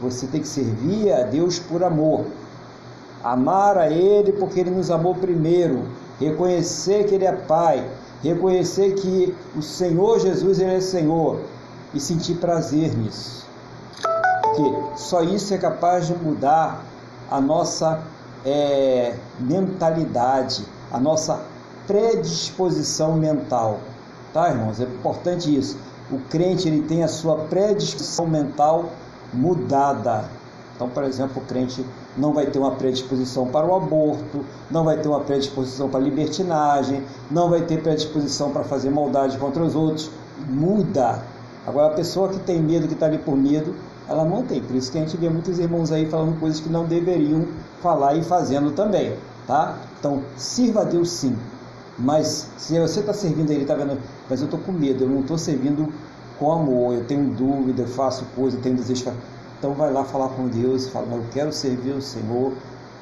Você tem que servir a Deus por amor. Amar a Ele porque Ele nos amou primeiro. Reconhecer que Ele é Pai. Reconhecer que o Senhor Jesus Ele é Senhor. E sentir prazer nisso. Porque só isso é capaz de mudar a nossa é, mentalidade, a nossa predisposição mental. Tá, irmãos? É importante isso. O crente ele tem a sua predisposição mental mudada. Então, por exemplo, o crente não vai ter uma predisposição para o aborto, não vai ter uma predisposição para a libertinagem, não vai ter predisposição para fazer maldade contra os outros. Muda. Agora, a pessoa que tem medo, que está ali por medo, ela não tem. Por isso que a gente vê muitos irmãos aí falando coisas que não deveriam falar e fazendo também, tá? Então, sirva a Deus sim. Mas se você está servindo a Ele, está vendo, mas eu estou com medo, eu não estou servindo com amor, eu tenho dúvida, eu faço coisa, eu tenho desejo. Então vai lá falar com Deus e fala, eu quero servir o Senhor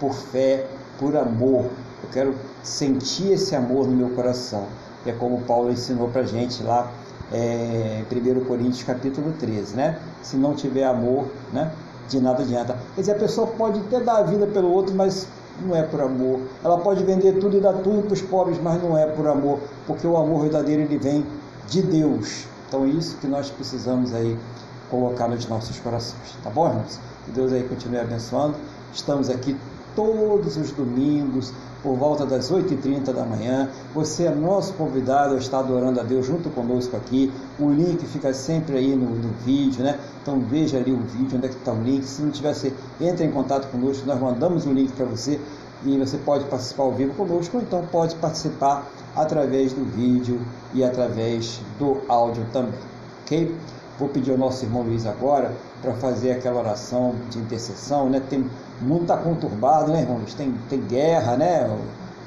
por fé, por amor. Eu quero sentir esse amor no meu coração. É como Paulo ensinou para gente lá é, 1 Coríntios capítulo 13, né? Se não tiver amor, né? De nada adianta. Quer dizer, a pessoa pode até dar a vida pelo outro, mas não é por amor. Ela pode vender tudo e dar tudo para os pobres, mas não é por amor, porque o amor verdadeiro ele vem de Deus. Então é isso que nós precisamos aí colocar nos nossos corações, tá bom, irmãos? Que Deus aí continue abençoando. Estamos aqui todos os domingos, por volta das 8h30 da manhã. Você é nosso convidado a estar adorando a Deus junto conosco aqui. O link fica sempre aí no, no vídeo, né? Então veja ali o vídeo, onde é que está o link. Se não tivesse, entre em contato conosco, nós mandamos o link para você e você pode participar ao vivo conosco, ou então pode participar através do vídeo e através do áudio também, ok? Vou pedir ao nosso irmão Luiz agora para fazer aquela oração de intercessão, né? Tem, o mundo está conturbado, né, irmão Luiz? Tem, tem guerra, né?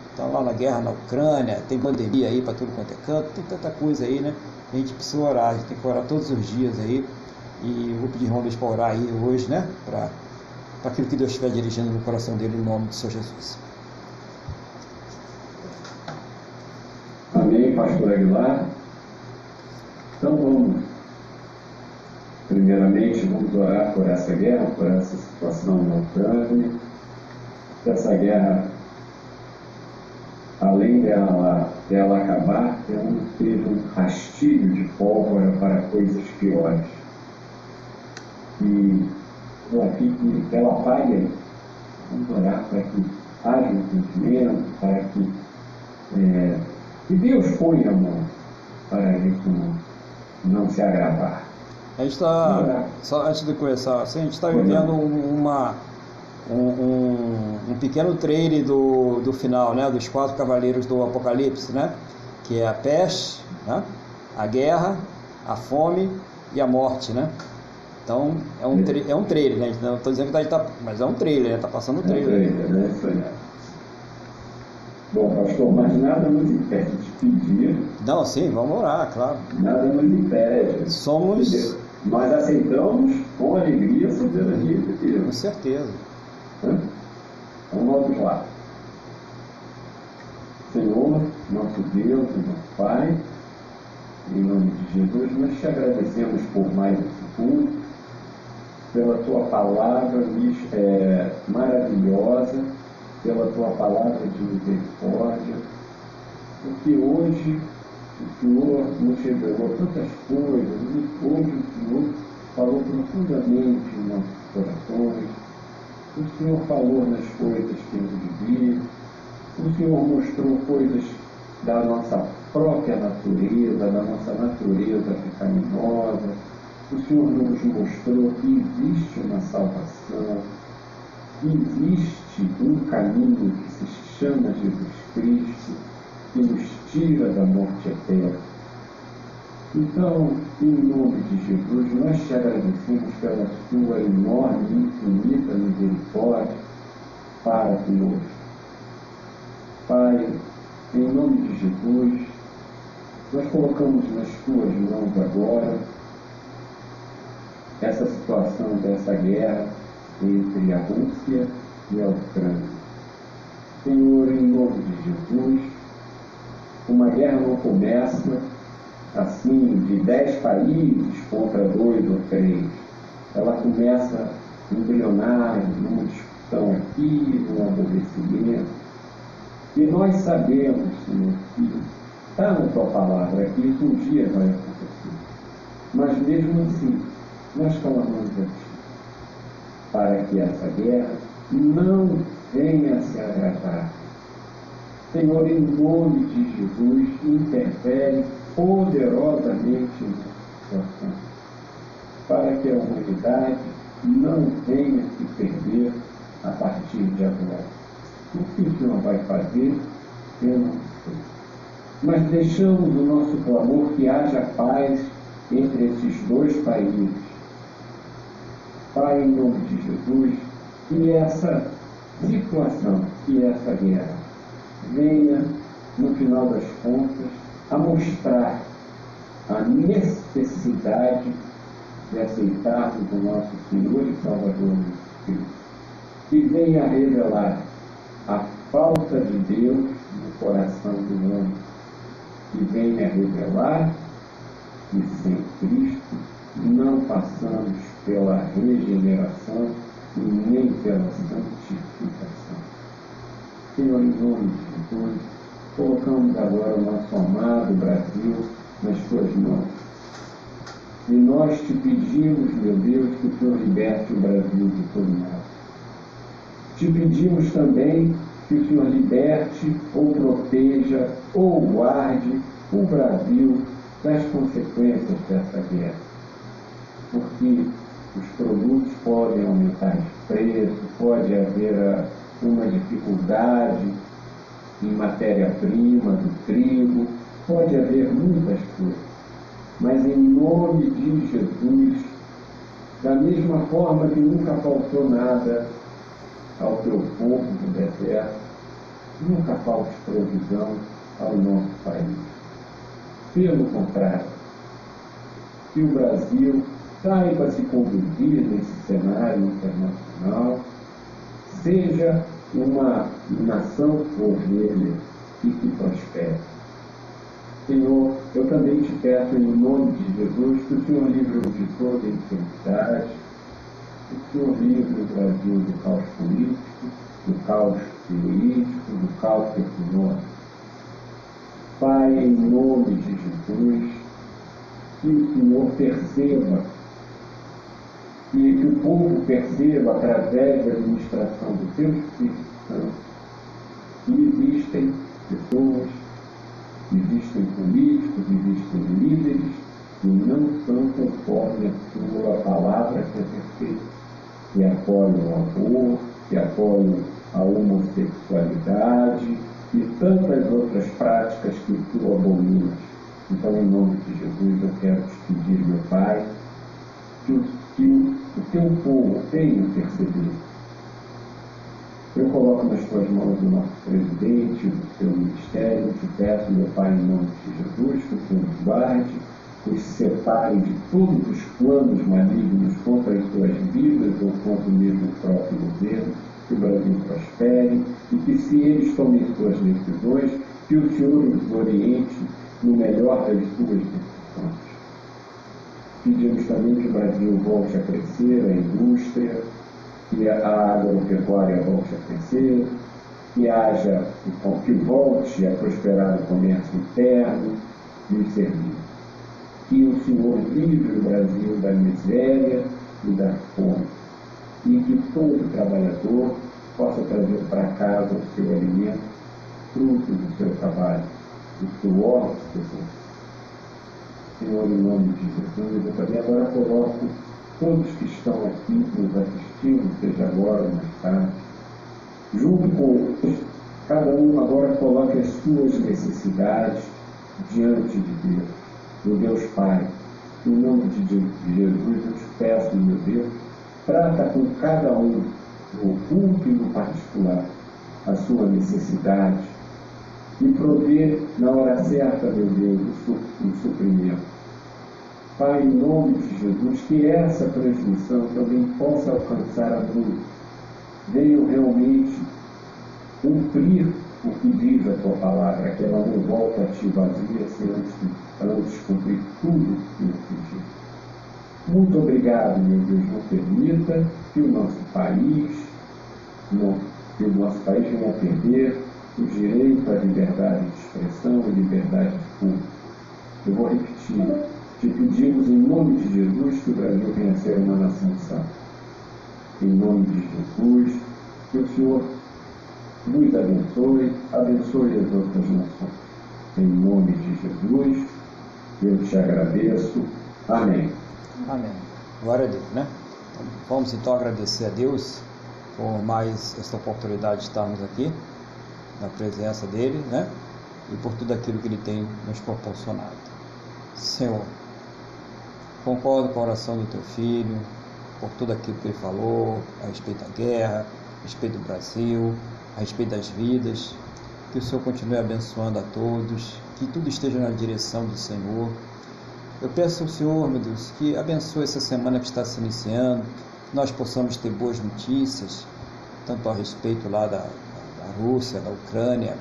Estão lá na guerra na Ucrânia, tem pandemia aí para tudo quanto é canto, tem tanta coisa aí, né? A gente precisa orar, a gente tem que orar todos os dias aí. E vou pedir ao irmão Luiz para orar aí hoje, né? Para aquilo que Deus estiver dirigindo no coração dele, em nome do Senhor Jesus. Amém, pastor Aguilar. Então vamos Primeiramente, vamos orar por essa guerra, por essa situação na Ucrânia, que essa guerra, além dela, dela acabar, ela não seja um rastilho de pólvora para coisas piores. E ela, fique, ela apague, vamos orar para que haja um entendimento, para que, é, que Deus ponha a mão para isso não, não se agravar. A gente está, só antes de começar, assim, a gente está vivendo uma, um, um, um, pequeno trailer do, do final, né, dos quatro cavaleiros do Apocalipse, né, que é a peste, né, a guerra, a fome e a morte, né. Então é um, é um trailer, né? Não estou dizendo que está, tá, mas é um trailer, está passando o trailer. É um trailer, né? Isso aí. Bom, pastor, mas nada nos impede de pedir. Não, sim, vamos orar, claro. Nada nos impede. Somos. Nós aceitamos com alegria a soberania de Deus. Com certeza. Então vamos lá. Senhor, nosso Deus e nosso Pai, em nome de Jesus, nós te agradecemos por mais esse culto, pela tua palavra é, maravilhosa pela tua palavra de misericórdia, porque hoje o Senhor nos revelou tantas coisas, e hoje o Senhor. Falou profundamente em nossos corações, o Senhor falou nas coisas que eu vivi, o Senhor mostrou coisas da nossa própria natureza, da nossa natureza pecaminosa, o Senhor nos mostrou que existe uma salvação, existe um caminho que se chama Jesus Cristo, que nos tira da morte eterna. Então, em nome de Jesus, nós te agradecemos pela sua enorme e infinita misericórdia para conosco. Pai, em nome de Jesus, nós colocamos nas tuas mãos agora essa situação dessa guerra entre a Rússia e a Ucrânia. Senhor, em nome de Jesus, uma guerra não começa assim de dez países contra dois ou três. Ela começa embrionária, numa discussão aqui, num aborrecimento. E nós sabemos, Senhor, que está na tua palavra que isso um dia vai acontecer. Mas mesmo assim, nós clamamos a ti para que essa guerra não venha a se agravar. Senhor, em nome de Jesus, interfere poderosamente na situação, para que a humanidade não venha se perder a partir de agora. O que o Senhor vai fazer, eu não sei. Mas deixamos o nosso clamor que haja paz entre esses dois países Pai, em nome de Jesus, que essa situação, que essa guerra venha, no final das contas, a mostrar a necessidade de aceitarmos o nosso Senhor e Salvador Cristo. Que venha revelar a falta de Deus no coração do homem. Que venha revelar que sem Cristo não passamos pela regeneração e nem pela santificação. De Jesus, colocamos agora o nosso amado Brasil nas tuas mãos. E nós te pedimos, meu Deus, que o Senhor liberte o Brasil de todo mal. Te pedimos também que o Senhor liberte ou proteja ou guarde o Brasil das consequências dessa guerra. Porque os produtos podem aumentar de preço, pode haver ah, uma dificuldade em matéria-prima do trigo, pode haver muitas coisas. Mas em nome de Jesus, da mesma forma que nunca faltou nada ao teu povo do deserto, nunca falte provisão ao nosso país. Pelo contrário, que o Brasil saiba se conduzir nesse cenário internacional, seja uma nação fornilha e que prospere. Senhor, eu também te peço em nome de Jesus que o Senhor livre de toda infelicidade, que o Senhor livre o Brasil do caos político, do caos político, do caos econômico. Pai, em nome de Jesus, que o Senhor perceba, que, que o povo perceba através da administração do teu Espírito Santo, que existem pessoas, existem políticos, existem líderes que não são conforme a sua palavra que é perfeita, que apoiam o amor, que apoiam a homossexualidade e tantas outras práticas que tu abominas. Então, em nome de Jesus, eu quero te pedir, meu Pai, que o, que o teu povo tenha percebido. Eu coloco nas tuas mãos o nosso presidente, o seu ministério, te peço, meu Pai, em nome de Jesus, que o Senhor nos guarde, os separe de todos os planos malignos contra as suas vidas ou contra o mesmo próprio governo que o Brasil prospere e que, se eles tomem suas decisões, que o Senhor os oriente no melhor das suas decisões. Pedimos também que o Brasil volte a crescer, a indústria, que a agropecuária volte a crescer, que haja, que volte a prosperar o comércio interno e os serviços. Que o Senhor livre o Brasil da miséria e da fome e que todo trabalhador possa trazer para casa o seu alimento, fruto do seu trabalho, do suor do seu. Senhor, em nome de Jesus, eu também agora coloco todos que estão aqui nos assistindo, seja agora ou mais tarde, junto com cada um agora coloque as suas necessidades diante de Deus, do Deus Pai. Em nome de Jesus, eu te peço, meu Deus, trata com cada um, no culto e no particular, a sua necessidade e provê na hora certa, meu Deus, o suprimento. Pai, em nome de Jesus, que essa transmissão também possa alcançar a muitos. Venham realmente cumprir o que diz a tua palavra, que ela não volta a ti vazia, se antes, cumprir tudo o que nos pediu. Muito obrigado, meu Deus, não permita que o nosso país, não, que o nosso país venha perder o direito à liberdade de expressão e liberdade de culto. Eu vou repetir. Te pedimos em nome de Jesus que o Brasil venha a ser uma nação santa. Em nome de Jesus, que o Senhor nos abençoe, abençoe as outras nações. Em nome de Jesus, eu te agradeço. Amém. Amém. Glória a Deus, né? Vamos então agradecer a Deus por mais esta oportunidade de estarmos aqui, na presença dele, né? E por tudo aquilo que ele tem nos proporcionado. Senhor, concordo com a oração do teu filho, por tudo aquilo que ele falou a respeito da guerra, a respeito do Brasil, a respeito das vidas. Que o Senhor continue abençoando a todos, que tudo esteja na direção do Senhor eu peço ao Senhor, meu Deus, que abençoe essa semana que está se iniciando, que nós possamos ter boas notícias, tanto a respeito lá da, da Rússia, da Ucrânia,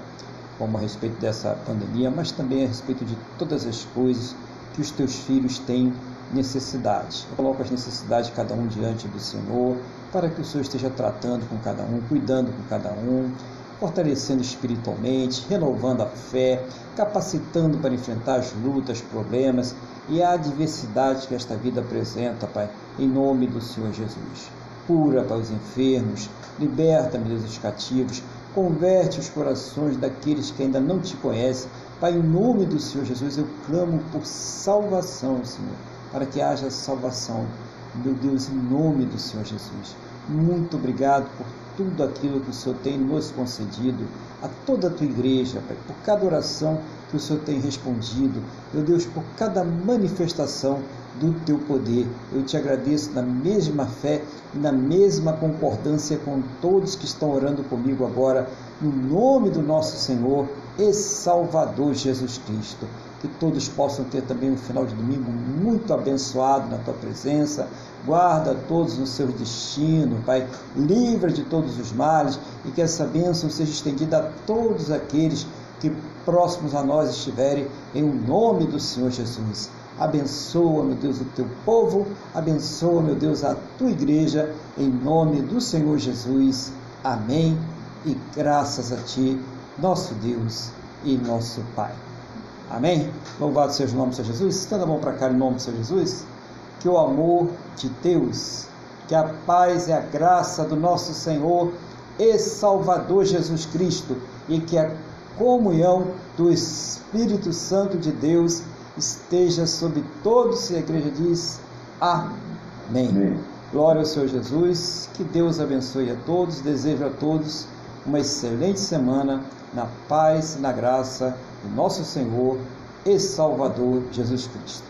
como a respeito dessa pandemia, mas também a respeito de todas as coisas que os teus filhos têm necessidade. Eu coloco as necessidades de cada um diante do Senhor, para que o Senhor esteja tratando com cada um, cuidando com cada um, fortalecendo espiritualmente, renovando a fé, capacitando para enfrentar as lutas, problemas e a adversidade que esta vida apresenta, Pai, em nome do Senhor Jesus. Cura, Pai, os enfermos, liberta, meu Deus, os cativos, converte os corações daqueles que ainda não te conhecem. Pai, em nome do Senhor Jesus, eu clamo por salvação, Senhor, para que haja salvação. Meu Deus, em nome do Senhor Jesus. Muito obrigado por tudo aquilo que o Senhor tem nos concedido, a toda a tua igreja, Pai, por cada oração que o Senhor tem respondido, meu Deus, por cada manifestação do teu poder. Eu te agradeço na mesma fé e na mesma concordância com todos que estão orando comigo agora, no nome do nosso Senhor e Salvador Jesus Cristo que todos possam ter também um final de domingo muito abençoado na tua presença. Guarda todos no seu destino, Pai. Livra de todos os males e que essa bênção seja estendida a todos aqueles que próximos a nós estiverem, em o nome do Senhor Jesus. Abençoa, meu Deus, o teu povo, abençoa, meu Deus, a tua igreja, em nome do Senhor Jesus. Amém. E graças a ti, nosso Deus e nosso Pai. Amém? Louvado seja o nome do Senhor Jesus. Estenda a mão para cá em nome do Senhor Jesus. Que o amor de Deus, que a paz e a graça do nosso Senhor e Salvador Jesus Cristo e que a comunhão do Espírito Santo de Deus esteja sobre todos. E a igreja diz: Amém. Amém. Glória ao Senhor Jesus. Que Deus abençoe a todos. Desejo a todos uma excelente semana na paz e na graça do nosso Senhor e Salvador Jesus Cristo.